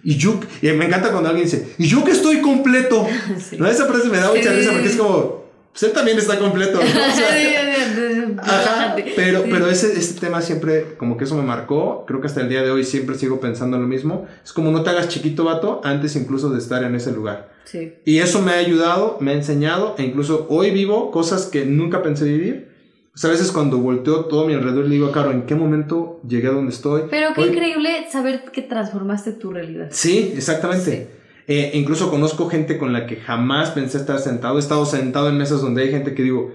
y yo, y me encanta cuando alguien dice, y yo que estoy completo. Sí. No, esa frase me da mucha Sí. risa porque es como, pues él también está completo. ¿no? O sea, Ajá, pero, pero ese, ese tema siempre, como que eso me marcó, creo que hasta el día de hoy siempre sigo pensando lo mismo. Es como no te hagas chiquito, vato, antes incluso de estar en ese lugar. Sí. Y eso me ha ayudado, me ha enseñado, e incluso hoy vivo cosas que nunca pensé vivir. O sea, a veces cuando volteo todo mi alrededor le digo, Caro, ¿en qué momento llegué a donde estoy? Pero qué Hoy- increíble saber que transformaste tu realidad. Sí, exactamente. Sí. Eh, incluso conozco gente con la que jamás pensé estar sentado. He estado sentado en mesas donde hay gente que digo,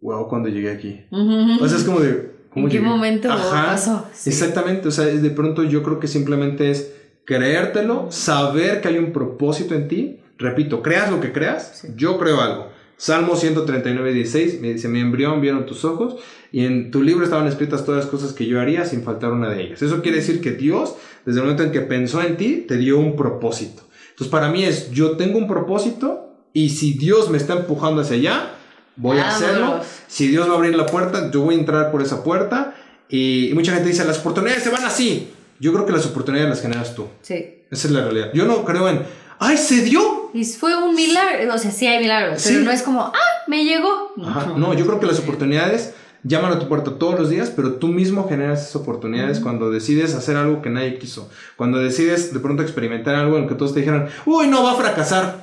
wow, cuando llegué aquí. O sea, es como de... ¿cómo ¿En qué llegué? momento pasó? Sí. Exactamente, o sea, de pronto yo creo que simplemente es creértelo, saber que hay un propósito en ti. Repito, creas lo que creas, Sí. yo creo algo. Salmo 139, 16 me dice, mi embrión vieron tus ojos y en tu libro estaban escritas todas las cosas que yo haría sin faltar una de ellas. Eso quiere decir que Dios, desde el momento en que pensó en ti, te dio un propósito. Entonces para mí es, yo tengo un propósito y si Dios me está empujando hacia allá, voy a hacerlo. Si Dios va a abrir la puerta, yo voy a entrar por esa puerta. Y, mucha gente dice, las oportunidades se van así. Yo creo que las oportunidades las generas tú. Sí. Esa es la realidad. Yo no creo en, ¡ay, se dio! Y fue un milagro. O sea, sí hay milagros, pero no es como, ¡ah, me llegó! No, yo creo que las oportunidades llaman a tu puerta todos los días, pero tú mismo generas esas oportunidades cuando decides hacer algo que nadie quiso. Cuando decides de pronto experimentar algo en que todos te dijeran, uy, no, va a fracasar.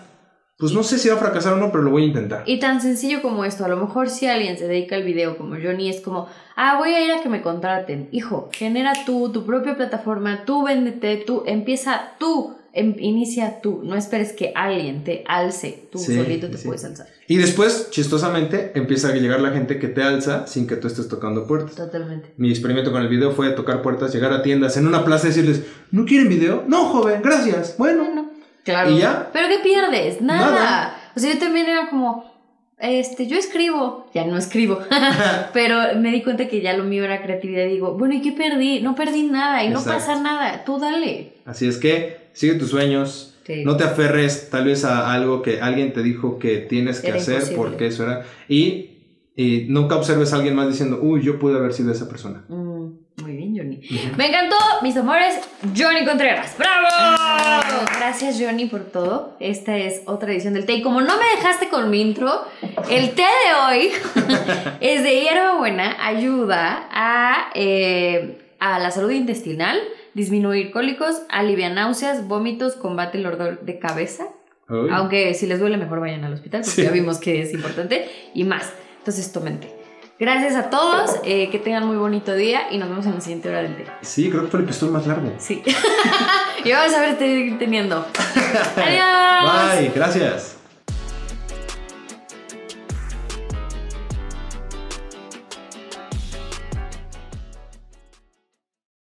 Pues no sé si va a fracasar o no, pero lo voy a intentar. Y tan sencillo como esto, a lo mejor si alguien se dedica al video como Johnny, es como, ah, voy a ir a que me contraten. Hijo, genera tú tu propia plataforma, tú véndete, tú empieza tú inicia tú, no esperes que alguien te alce, tú solito te puedes alzar. Y después, chistosamente, empieza a llegar la gente que te alza sin que tú estés tocando puertas. Totalmente. Mi experimento con el video fue tocar puertas, llegar a tiendas en una plaza y decirles, ¿no quieren video? No, joven, gracias. Bueno. bueno claro. ¿Y ya? ¿Pero qué pierdes? Nada. Nada. O sea, yo también era como, este, yo escribo, ya no escribo, pero me di cuenta que ya lo mío era creatividad y digo, bueno, ¿y qué perdí? No perdí nada y no pasa nada, tú dale. Así es que sigue tus sueños, no te aferres tal vez a algo que alguien te dijo que tienes que hacer porque eso era, y, nunca observes a alguien más diciendo, uy, yo pude haber sido esa persona. Mm. Me encantó, mis amores, Johnny Contreras. ¡Bravo! Gracias, Johnny, por todo. Esta es otra edición del té. Y como no me dejaste con mi intro, el té de hoy es de hierbabuena, ayuda a, eh, a la salud intestinal, disminuir cólicos, alivia náuseas, vómitos, combate el dolor de cabeza. Aunque si les duele, mejor vayan al hospital, porque ya vimos que es importante. Y más. Entonces, tomen té. Gracias a todos, eh, que tengan muy bonito día y nos vemos en la siguiente hora del día. Sí, creo que fue el episodio más largo. Sí. y vamos a ver teniendo. Adiós. Bye, gracias.